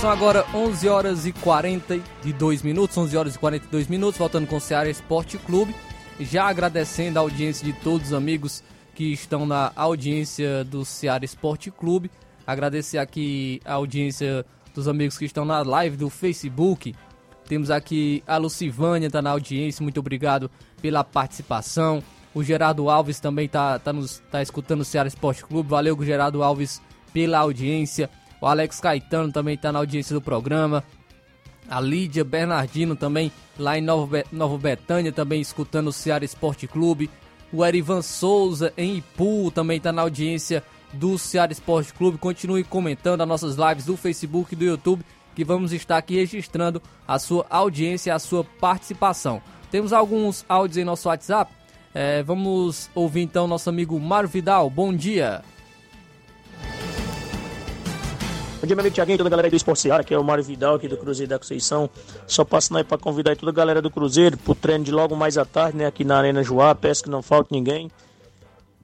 São agora 11 horas e 42 minutos, 11 horas e 42 minutos, voltando com o Ceará Esporte Clube. Já agradecendo a audiência de todos os amigos que estão na audiência do Ceará Esporte Clube. Agradecer aqui a audiência dos amigos que estão na live do Facebook. Temos aqui a Lucivânia, está na audiência, muito obrigado pela participação. O Gerardo Alves também está tá, tá, tá escutando o Ceará Esporte Clube. Valeu, Gerardo Alves, pela audiência. O Alex Caetano também está na audiência do programa. A Lídia Bernardino também lá em Nova Betânia, também escutando o Ceará Esporte Clube. O Erivan Souza em Ipu também está na audiência do Ceará Esporte Clube. Continue comentando as nossas lives do Facebook e do YouTube, que vamos estar aqui registrando a sua audiência a sua participação. Temos alguns áudios em nosso WhatsApp. É, vamos ouvir então nosso amigo Mário Vidal. Bom dia. Bom dia, meu amigo Tiaguinho, toda a galera aí do Esporte Seara, que é o Mário Vidal aqui do Cruzeiro da Conceição. Só passando aí para convidar aí toda a galera do Cruzeiro pro treino de logo mais à tarde, né, aqui na Arena Joá. Peço que não falte ninguém.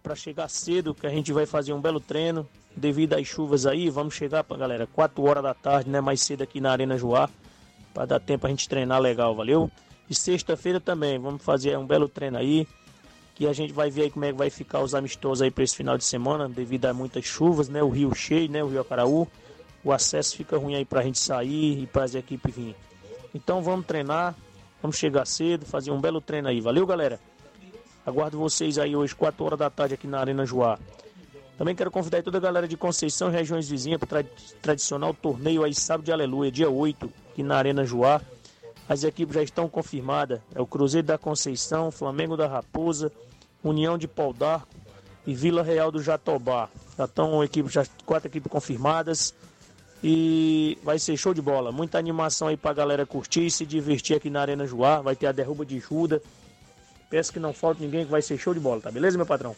Para chegar cedo, que a gente vai fazer um belo treino. Devido às chuvas aí, vamos chegar para galera 4 horas da tarde, né, mais cedo aqui na Arena Joá, para dar tempo a gente treinar legal, valeu? E sexta-feira também, vamos fazer um belo treino aí que a gente vai ver aí como é que vai ficar os amistosos aí para esse final de semana, devido a muitas chuvas, né? O rio cheio, né? O rio Acaraú o acesso fica ruim aí para a gente sair e para as equipes vir. Então vamos treinar, vamos chegar cedo, fazer um belo treino aí. Valeu, galera? Aguardo vocês aí hoje, 4 horas da tarde, aqui na Arena Joá. Também quero convidar toda a galera de Conceição e regiões vizinhas para o tradicional torneio aí, sábado de aleluia, dia 8, aqui na Arena Joá. As equipes já estão confirmadas. É o Cruzeiro da Conceição, Flamengo da Raposa, União de Pau d'Arco e Vila Real do Jatobá. Já estão equipes, já, quatro equipes confirmadas. E vai ser show de bola. Muita animação aí pra galera curtir e se divertir aqui na Arena Joá. Vai ter a derruba de Juda. Peço que não falte ninguém que vai ser show de bola, tá beleza, meu patrão?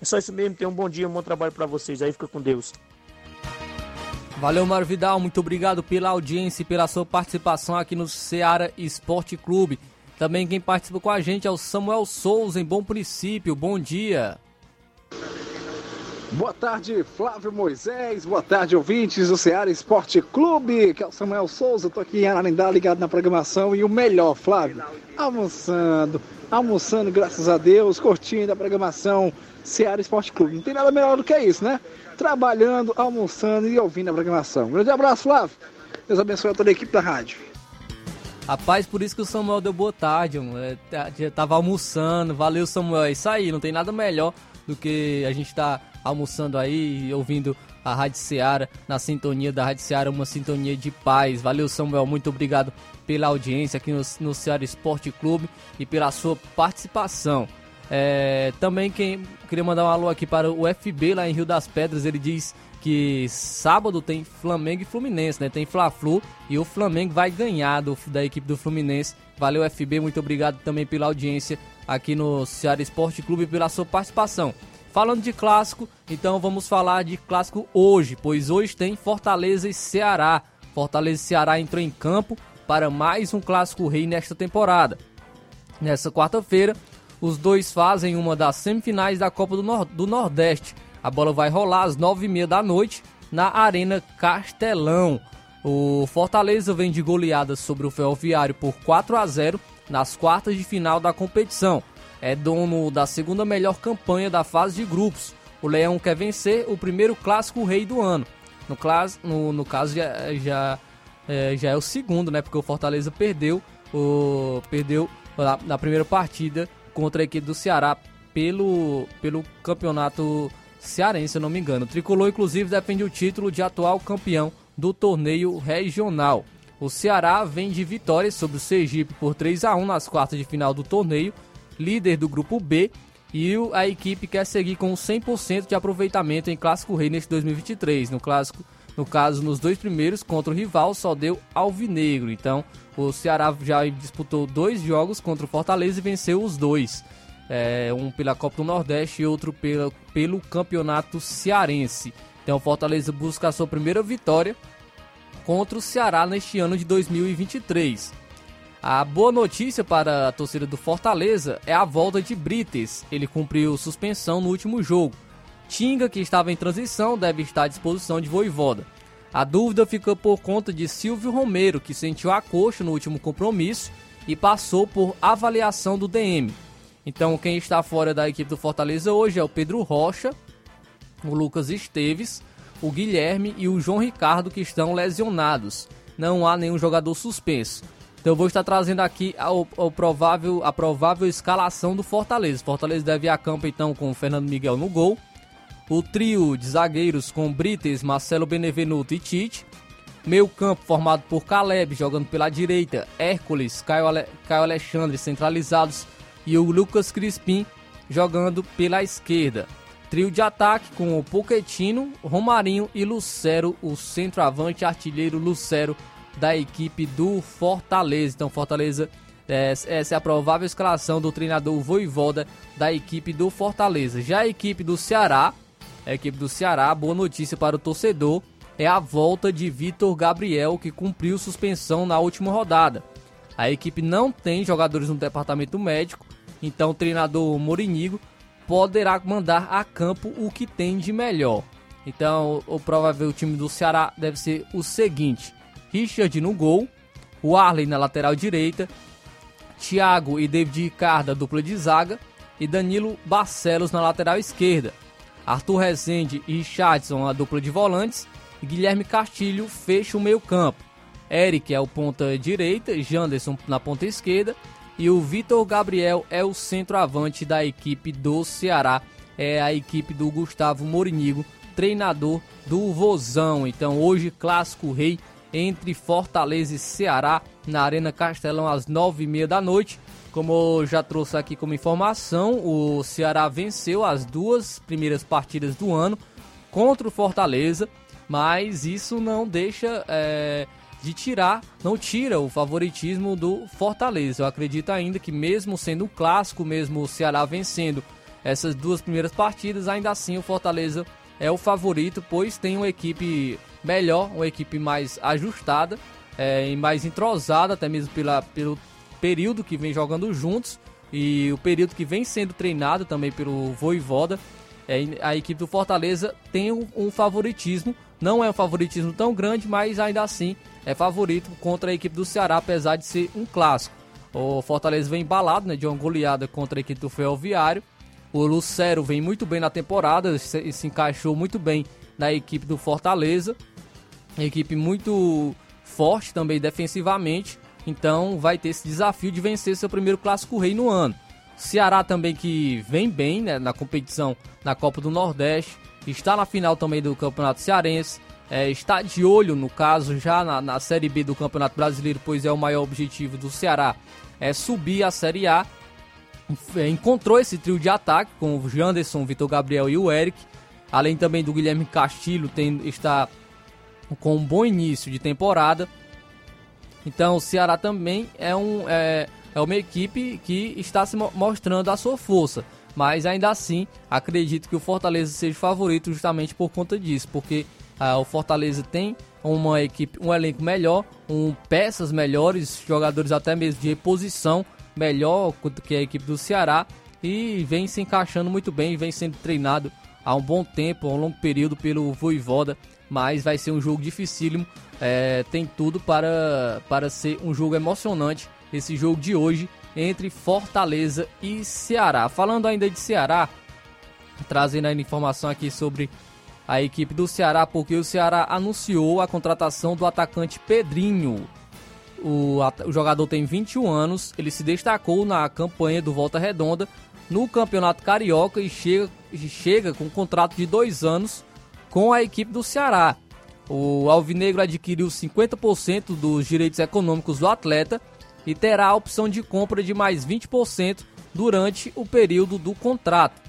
É só isso mesmo. Tenham um bom dia, um bom trabalho para vocês aí. Fica com Deus. Valeu, Mário Vidal. Muito obrigado pela audiência e pela sua participação aqui no Ceará Esporte Clube. Também quem participa com a gente é o Samuel Souza, em Bom Princípio. Bom dia. Boa tarde, Flávio Moisés. Boa tarde, ouvintes do Ceará Esporte Clube. Que é o Samuel Souza. Tô aqui em Ararindá ligado na programação. E o melhor, Flávio, almoçando. Almoçando, graças a Deus, curtindo a programação Ceará Esporte Clube. Não tem nada melhor do que isso, né? Trabalhando, almoçando e ouvindo a programação. Um grande abraço, Flávio. Deus abençoe a toda a equipe da rádio. Rapaz, por isso que o Samuel deu boa tarde, mano. É, já tava almoçando. Valeu, Samuel. É isso aí, não tem nada melhor do que a gente tá almoçando aí, ouvindo a Rádio Seara, na sintonia da Rádio Seara, uma sintonia de paz. Valeu, Samuel, muito obrigado pela audiência aqui no, no Ceará Esporte Clube e pela sua participação. É, também quem queria mandar um alô aqui para o FB lá em Rio das Pedras, ele diz que sábado tem Flamengo e Fluminense, né? Tem Fla-Flu e o Flamengo vai ganhar do, da equipe do Fluminense. Valeu FB, muito obrigado também pela audiência aqui no Ceará Esporte Clube e pela sua participação. Falando de clássico, então vamos falar de clássico hoje, pois hoje tem Fortaleza e Ceará. Fortaleza e Ceará entrou em campo para mais um clássico rei nesta temporada. Nessa quarta-feira, os dois fazem uma das semifinais da Copa do, Nord do Nordeste. A bola vai rolar às nove e meia da noite na Arena Castelão. O Fortaleza vem de goleada sobre o Ferroviário por 4 a 0 nas quartas de final da competição é dono da segunda melhor campanha da fase de grupos. O Leão quer vencer o primeiro clássico rei do ano. No, no, no caso, já, já, é, já é o segundo, né? Porque o Fortaleza perdeu, o, perdeu na, na primeira partida contra a equipe do Ceará pelo, pelo campeonato cearense, se eu não me engano. O Tricolor, inclusive, defende o título de atual campeão do torneio regional. O Ceará vem de vitórias sobre o Sergipe por 3 a 1 nas quartas de final do torneio líder do grupo B, e a equipe quer seguir com 100% de aproveitamento em Clássico Rei neste 2023. No clássico, no caso, nos dois primeiros contra o rival só deu alvinegro. Então, o Ceará já disputou dois jogos contra o Fortaleza e venceu os dois. É, um pela Copa do Nordeste e outro pela, pelo Campeonato Cearense. Então, o Fortaleza busca a sua primeira vitória contra o Ceará neste ano de 2023. A boa notícia para a torcida do Fortaleza é a volta de Brites. Ele cumpriu suspensão no último jogo. Tinga, que estava em transição, deve estar à disposição de Voivoda. A dúvida fica por conta de Silvio Romero, que sentiu a coxa no último compromisso e passou por avaliação do DM. Então, quem está fora da equipe do Fortaleza hoje é o Pedro Rocha, o Lucas Esteves, o Guilherme e o João Ricardo, que estão lesionados. Não há nenhum jogador suspenso. Então eu vou estar trazendo aqui a, provável, a provável escalação do Fortaleza. Fortaleza deve ir a campo então com o Fernando Miguel no gol. O trio de zagueiros com Brites, Marcelo Benevenuto e Tite. Meio campo formado por Caleb jogando pela direita, Hércules, Caio, Ale... Caio Alexandre centralizados e o Lucas Crispim jogando pela esquerda. Trio de ataque com o Poquetino, Romarinho e Lucero, o centroavante artilheiro Lucero da equipe do Fortaleza. Então, Fortaleza, é, essa é a provável escalação do treinador Voivoda da equipe do Fortaleza. Já a equipe do Ceará, a equipe do Ceará, boa notícia para o torcedor, é a volta de Vitor Gabriel, que cumpriu suspensão na última rodada. A equipe não tem jogadores no departamento médico, então o treinador Morinigo poderá mandar a campo o que tem de melhor. Então, o provável time do Ceará deve ser o seguinte: Richard no gol, o Arley na lateral direita, Thiago e David Ricardo, dupla de zaga, e Danilo Barcelos na lateral esquerda. Arthur Rezende e Richardson, a dupla de volantes, e Guilherme Castilho fecha o meio-campo. Eric é o ponta direita, Janderson na ponta esquerda e o Vitor Gabriel é o centroavante da equipe do Ceará. É a equipe do Gustavo Morinigo, treinador do Vozão. Então hoje clássico rei entre Fortaleza e Ceará na Arena Castelão às nove e meia da noite. Como já trouxe aqui como informação, o Ceará venceu as duas primeiras partidas do ano contra o Fortaleza, mas isso não deixa é, de tirar, não tira o favoritismo do Fortaleza. Eu acredito ainda que mesmo sendo um clássico, mesmo o Ceará vencendo essas duas primeiras partidas, ainda assim o Fortaleza é o favorito, pois tem uma equipe melhor, uma equipe mais ajustada é, e mais entrosada, até mesmo pela, pelo período que vem jogando juntos e o período que vem sendo treinado também pelo Voivoda. É, a equipe do Fortaleza tem um, um favoritismo, não é um favoritismo tão grande, mas ainda assim é favorito contra a equipe do Ceará, apesar de ser um clássico. O Fortaleza vem embalado né, de uma goleada contra a equipe do Ferroviário o Lucero vem muito bem na temporada, se, se encaixou muito bem na equipe do Fortaleza. Equipe muito forte também defensivamente. Então vai ter esse desafio de vencer seu primeiro clássico rei no ano. Ceará também que vem bem né, na competição na Copa do Nordeste. Está na final também do Campeonato Cearense. É, está de olho, no caso, já na, na Série B do Campeonato Brasileiro, pois é o maior objetivo do Ceará é subir a Série A é, encontrou esse trio de ataque com o Janderson, Vitor Gabriel e o Eric. Além também do Guilherme Castilho, tem, está com um bom início de temporada. Então o Ceará também é, um, é, é uma equipe que está se mostrando a sua força. Mas ainda assim, acredito que o Fortaleza seja favorito justamente por conta disso. Porque ah, o Fortaleza tem uma equipe, um elenco melhor, um, peças melhores, jogadores até mesmo de reposição melhor que a equipe do Ceará e vem se encaixando muito bem, vem sendo treinado há um bom tempo, há um longo período pelo Voivoda, mas vai ser um jogo dificílimo, é, tem tudo para, para ser um jogo emocionante, esse jogo de hoje entre Fortaleza e Ceará. Falando ainda de Ceará, trazendo a informação aqui sobre a equipe do Ceará, porque o Ceará anunciou a contratação do atacante Pedrinho. O, o jogador tem 21 anos, ele se destacou na campanha do Volta Redonda no Campeonato Carioca e chega, chega com um contrato de dois anos com a equipe do Ceará. O Alvinegro adquiriu 50% dos direitos econômicos do atleta e terá a opção de compra de mais 20% durante o período do contrato.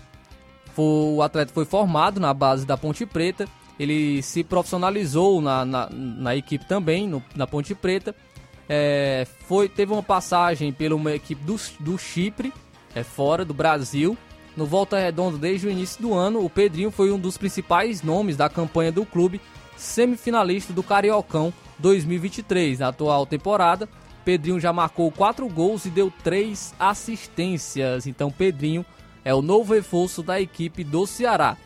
O atleta foi formado na base da Ponte Preta, ele se profissionalizou na, na, na equipe também, no, na Ponte Preta, é, foi, teve uma passagem pela uma equipe do, do Chipre, é, fora do Brasil. No Volta Redonda, desde o início do ano, o Pedrinho foi um dos principais nomes da campanha do clube, semifinalista do Cariocão 2023. Na atual temporada, Pedrinho já marcou 4 gols e deu 3 assistências. Então, Pedrinho é o novo reforço da equipe do Ceará.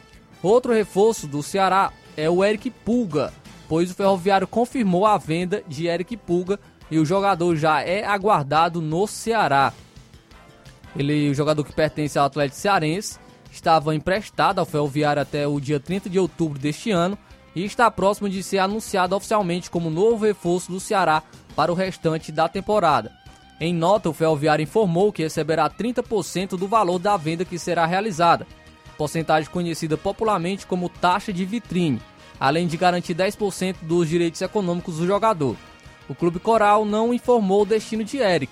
Outro reforço do Ceará é o Eric Pulga. pois o Ferroviário confirmou a venda de Eric Pulga e o jogador já é aguardado no Ceará. Ele, o jogador que pertence ao Atlético Cearense, estava emprestado ao Ferroviário até o dia 30 de outubro deste ano e está próximo de ser anunciado oficialmente como novo reforço do Ceará para o restante da temporada. Em nota, o Ferroviário informou que receberá 30% do valor da venda que será realizada, porcentagem conhecida popularmente como taxa de vitrine, além de garantir 10% dos direitos econômicos do jogador. O Clube Coral não informou o destino de Eric,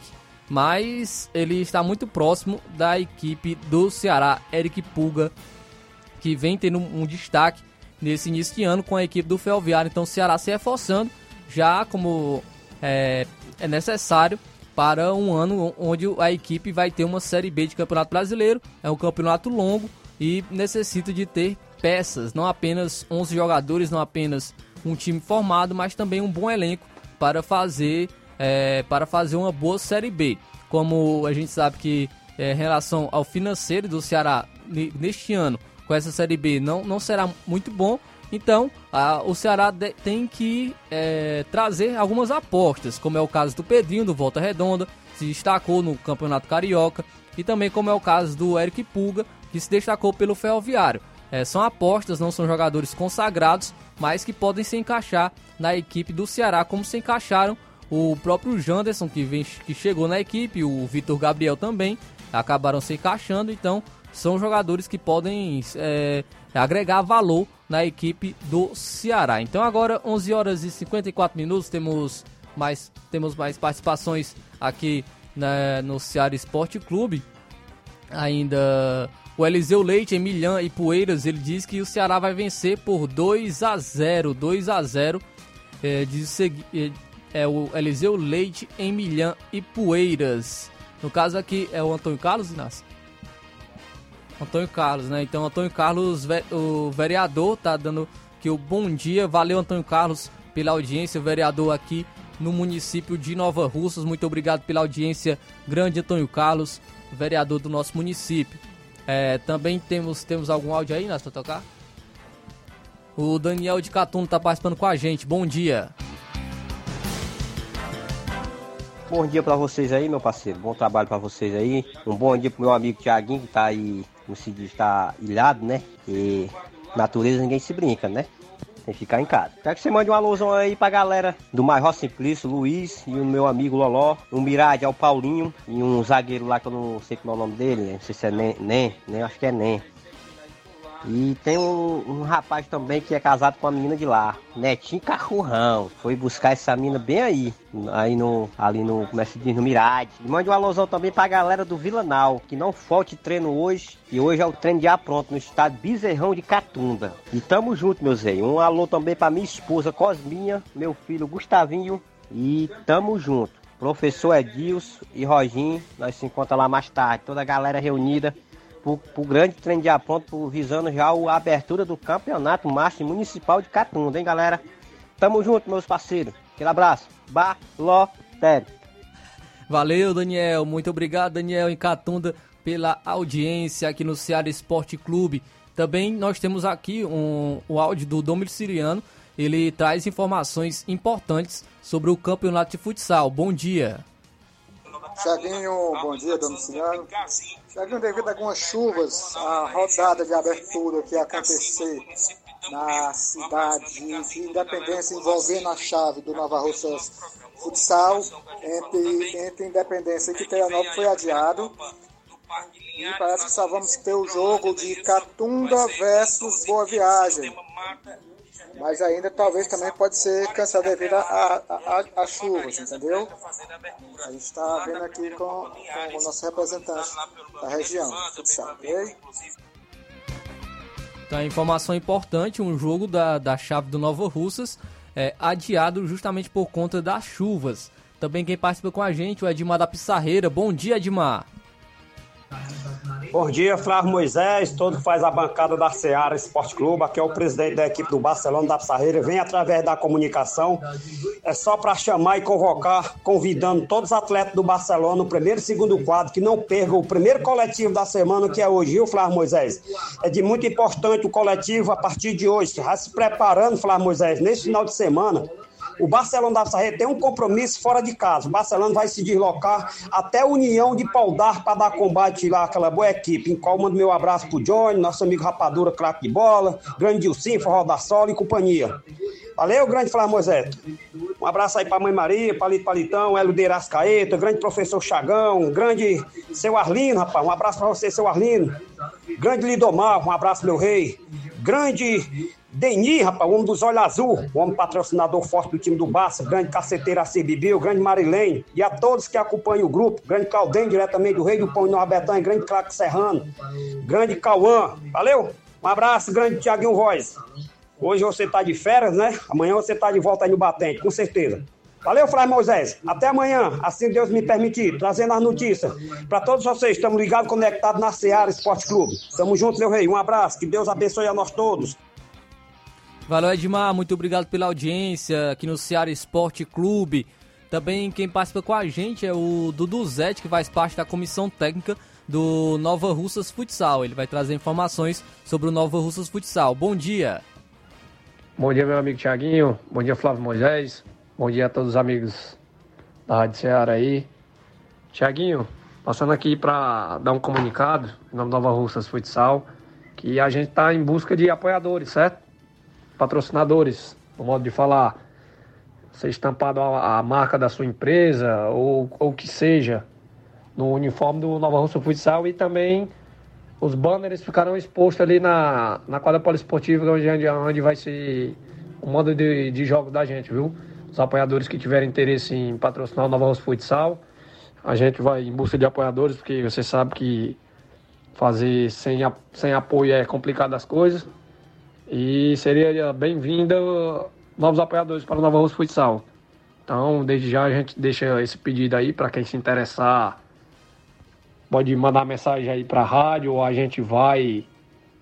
mas ele está muito próximo da equipe do Ceará, Eric Pulga, que vem tendo um destaque nesse início de ano com a equipe do Ferroviário. Então o Ceará se reforçando já como é, é necessário para um ano onde a equipe vai ter uma Série B de Campeonato Brasileiro. É um campeonato longo e necessita de ter peças, não apenas 11 jogadores, não apenas um time formado, mas também um bom elenco para fazer é, para fazer uma boa Série B. Como a gente sabe que é, em relação ao financeiro do Ceará neste ano, com essa Série B, não, não será muito bom. Então, a, o Ceará de, tem que é, trazer algumas apostas, como é o caso do Pedrinho, do Volta Redonda, se destacou no Campeonato Carioca, e também como é o caso do Eric Pulga, que se destacou pelo Ferroviário. É, são apostas, não são jogadores consagrados, mas que podem se encaixar na equipe do Ceará, como se encaixaram o próprio Janderson, que, vem, que chegou na equipe, o Vitor Gabriel também, acabaram se encaixando. Então, são jogadores que podem é, agregar valor na equipe do Ceará. Então, agora, 11 horas e 54 minutos, temos mais, temos mais participações aqui né, no Ceará Esporte Clube. Ainda o Eliseu Leite, Emilhão e Poeiras, ele diz que o Ceará vai vencer por 2 a 0 2 a 0 é, diz, é o Eliseu Leite, Emilhã e Poeiras. No caso aqui é o Antônio Carlos, Inácio? Antônio Carlos, né? Então, Antônio Carlos, o vereador, tá dando que o bom dia. Valeu, Antônio Carlos, pela audiência. O vereador aqui no município de Nova Russas. Muito obrigado pela audiência, grande Antônio Carlos, vereador do nosso município. É, também temos, temos algum áudio aí, Inácio, pra tocar? O Daniel de Catuno tá participando com a gente. Bom dia. Bom dia para vocês aí, meu parceiro. Bom trabalho para vocês aí. Um bom dia pro meu amigo Tiaguinho, que tá aí, no se está ilhado, né? E natureza ninguém se brinca, né? Tem que ficar em casa. Quero que você mande uma alusão aí pra galera do Major Simplício, Luiz e o meu amigo Loló. O Mirade é o Paulinho e um zagueiro lá que eu não sei qual é o nome dele. Não sei se é Nem, Nem, Nem acho que é Nem. E tem um, um, rapaz também que é casado com a menina de lá, Netinho Cachorrão. Foi buscar essa menina bem aí, aí no, ali no, como é que se diz, no Mirade. E mande um alusão também pra galera do Vilanal, que não falte treino hoje. E hoje é o treino já pronto, no estado Bezerrão de Catunda. E tamo junto, meus rei. Um alô também pra minha esposa Cosminha, meu filho Gustavinho. E tamo junto. Professor Edilson e Roginho, nós se encontramos lá mais tarde. Toda a galera reunida para o grande trem de apronto, visando já a abertura do campeonato máximo municipal de Catunda, hein, galera? Tamo junto, meus parceiros. Aquele abraço. Balotério. Valeu, Daniel. Muito obrigado, Daniel em Catunda, pela audiência aqui no Ceará Esporte Clube. Também nós temos aqui um, o áudio do Domiciliano. Ele traz informações importantes sobre o campeonato de futsal. Bom dia. Tiaguinho, bom dia, Domiciliano. Tiaguinho, devido a algumas chuvas, a rodada de abertura que ia acontecer na cidade de Independência envolvendo a chave do Nova Russas Futsal entre, entre Independência e Quiteranova foi adiado. E parece que só vamos ter o jogo de Catunda versus Boa Viagem mas ainda talvez também pode ser cancelado devido a, chuvas, entendeu? A gente está vendo aqui com, com o nosso representante da região, futsal? Então, informação importante, um jogo da, da chave do Nova Russas é adiado justamente por conta das chuvas. Também quem participa com a gente, o Edmar da Pissarreira. Bom dia, Edmar. Bom dia, Flávio Moisés, todo faz a bancada da Seara Esporte Clube. Aqui é o presidente da equipe do Barcelona da Pissarreira. Vem através da comunicação. É só para chamar e convocar, convidando todos os atletas do Barcelona, no primeiro e segundo quadro, que não percam o primeiro coletivo da semana, que é hoje, viu, Flávio Moisés? É de muito importante o coletivo a partir de hoje. Já se preparando, Flávio Moisés, nesse final de semana o Barcelona da Sarreta tem um compromisso fora de casa. O Barcelona vai se deslocar até a União de Paudar para dar combate lá àquela boa equipe. Em qual mando meu abraço pro Johnny, nosso amigo Rapadura, craque de bola, grande Dilcim, Forró da Sola e companhia. Valeu, grande Flávio Moisés. Um abraço aí pra Mãe Maria, Palito Palitão, Hélio de grande professor Chagão, grande seu Arlino, rapaz. Um abraço pra você, seu Arlino. Grande Lidomar, um abraço, meu rei. Grande Deni, rapaz, o homem dos olhos azul, o homem patrocinador forte do time do Barça, grande caceteira Bibiu, grande Marilene, e a todos que acompanham o grupo, grande Caldem, diretamente do Rei do Pão de Betânia, grande Craque Serrano, grande Cauã, valeu? Um abraço, grande Tiaguinho Voz. Hoje você tá de férias, né? Amanhã você tá de volta aí no Batente, com certeza. Valeu, Flávio Moisés. Até amanhã, assim Deus me permitir, trazendo as notícias. Para todos vocês, estamos ligados, conectados na Seara Esporte Clube. Tamo juntos, meu rei. Um abraço, que Deus abençoe a nós todos. Valeu, Edmar. Muito obrigado pela audiência aqui no Ceará Esporte Clube. Também quem participa com a gente é o Dudu Zete, que faz parte da comissão técnica do Nova Russas Futsal. Ele vai trazer informações sobre o Nova Russas Futsal. Bom dia. Bom dia, meu amigo Tiaguinho. Bom dia, Flávio Moisés. Bom dia a todos os amigos da Rádio Ceará aí. Tiaguinho, passando aqui para dar um comunicado em nome do Nova Russas Futsal, que a gente está em busca de apoiadores, certo? Patrocinadores, no modo de falar, ser estampado a, a marca da sua empresa ou o que seja no uniforme do Nova Russa Futsal e também os banners ficarão expostos ali na, na quadra poliesportiva onde, onde vai ser o modo de, de jogo da gente, viu? Os apoiadores que tiverem interesse em patrocinar o Nova Russa Futsal, a gente vai em busca de apoiadores, porque você sabe que fazer sem, sem apoio é complicado as coisas. E seria bem-vinda novos apoiadores para o Nova Russa Futsal. Então, desde já a gente deixa esse pedido aí para quem se interessar. Pode mandar mensagem aí para a rádio ou a gente vai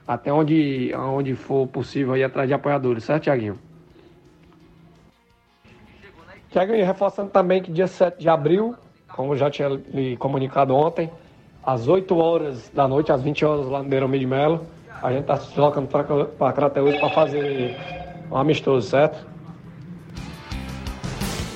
até onde, onde for possível aí atrás de apoiadores, certo, Tiaguinho? Tiaguinho, reforçando também que dia 7 de abril, como já tinha lhe comunicado ontem, às 8 horas da noite, às 20 horas lá no Beirão de Melo, a gente está se deslocando para Crateús para fazer um amistoso, certo?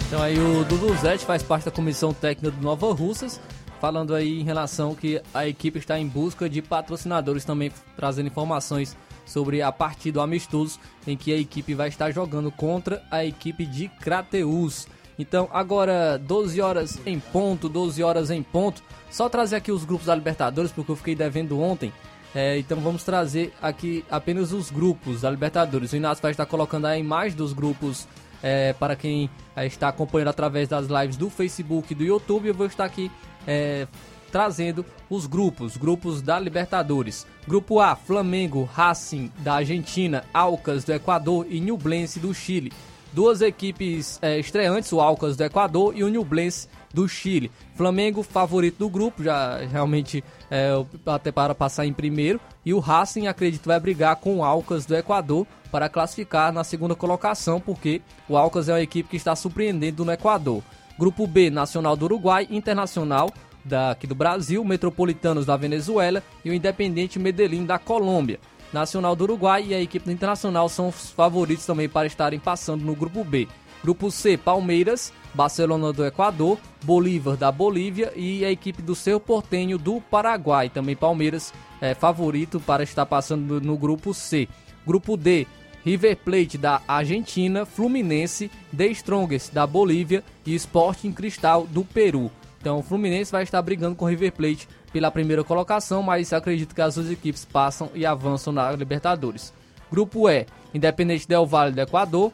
Então aí o Dudu Zete faz parte da comissão técnica do Nova Russas, falando aí em relação que a equipe está em busca de patrocinadores também trazendo informações sobre a partida amistoso em que a equipe vai estar jogando contra a equipe de Crateús. Então, agora 12 horas em ponto, 12 horas em ponto. Só trazer aqui os grupos da Libertadores, porque eu fiquei devendo ontem. É, então vamos trazer aqui apenas os grupos da Libertadores. O Inácio vai estar colocando a imagem dos grupos é, para quem é, está acompanhando através das lives do Facebook e do YouTube. Eu vou estar aqui é, trazendo os grupos, grupos da Libertadores. Grupo A, Flamengo, Racing da Argentina, Alcas do Equador e Nublense do Chile. Duas equipes é, estreantes, o Alcas do Equador e o Nublense do Chile. Flamengo, favorito do grupo, já realmente é, até para passar em primeiro. E o Racing, acredito, vai brigar com o Alcas do Equador para classificar na segunda colocação, porque o Alcas é uma equipe que está surpreendendo no Equador. Grupo B, Nacional do Uruguai, Internacional daqui do Brasil, Metropolitanos da Venezuela e o Independente Medellín da Colômbia. Nacional do Uruguai e a equipe do Internacional são os favoritos também para estarem passando no grupo B. Grupo C, Palmeiras, Barcelona do Equador, Bolívar da Bolívia e a equipe do Cerro Portenho do Paraguai. Também Palmeiras é favorito para estar passando no grupo C. Grupo D, River Plate da Argentina, Fluminense, The Strongest da Bolívia e Sporting Cristal do Peru. Então o Fluminense vai estar brigando com o River Plate pela primeira colocação, mas acredito que as duas equipes passam e avançam na Libertadores. Grupo E, Independente Del Valle do Equador,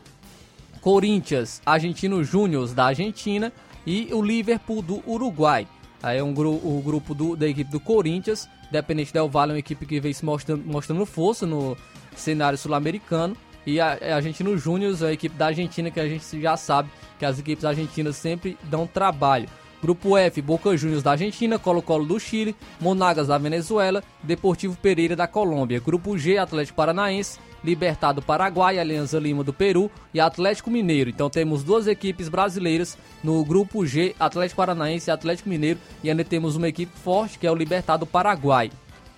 Corinthians, Argentino Júnior da Argentina e o Liverpool do Uruguai. Aí é um gru o grupo do, da equipe do Corinthians, Independente Del Valle é uma equipe que vem se mostrando, mostrando força no cenário sul-americano. E a, a Argentino Júnior é a equipe da Argentina que a gente já sabe que as equipes argentinas sempre dão trabalho. Grupo F, Boca Juniors da Argentina, Colo-Colo do Chile, Monagas da Venezuela, Deportivo Pereira da Colômbia. Grupo G, Atlético Paranaense, Libertado Paraguai, Alianza Lima do Peru e Atlético Mineiro. Então temos duas equipes brasileiras no grupo G, Atlético Paranaense e Atlético Mineiro, e ainda temos uma equipe forte que é o Libertado Paraguai.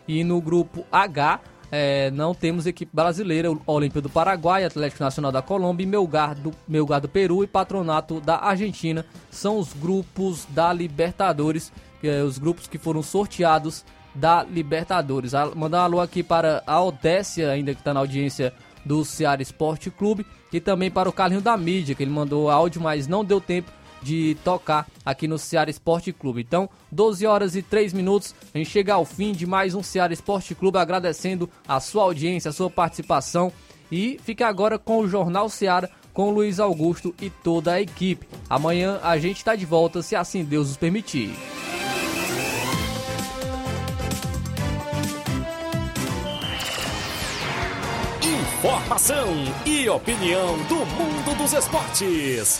E no grupo H, é, não temos equipe brasileira, Olímpio do Paraguai, Atlético Nacional da Colômbia, Melgar do, Melgar do Peru e Patronato da Argentina. São os grupos da Libertadores, é, os grupos que foram sorteados da Libertadores. A, mandar um alô aqui para a Odécia, ainda que está na audiência do Ceará Esporte Clube, e também para o Carlinho da Mídia, que ele mandou áudio, mas não deu tempo de tocar aqui no Ceará Esporte Clube. Então, 12 horas e 3 minutos, a gente chega ao fim de mais um Ceará Esporte Clube, agradecendo a sua audiência, a sua participação. E fica agora com o Jornal Ceará, com o Luiz Augusto e toda a equipe. Amanhã a gente está de volta, se assim Deus nos permitir. Informação e opinião do mundo dos esportes.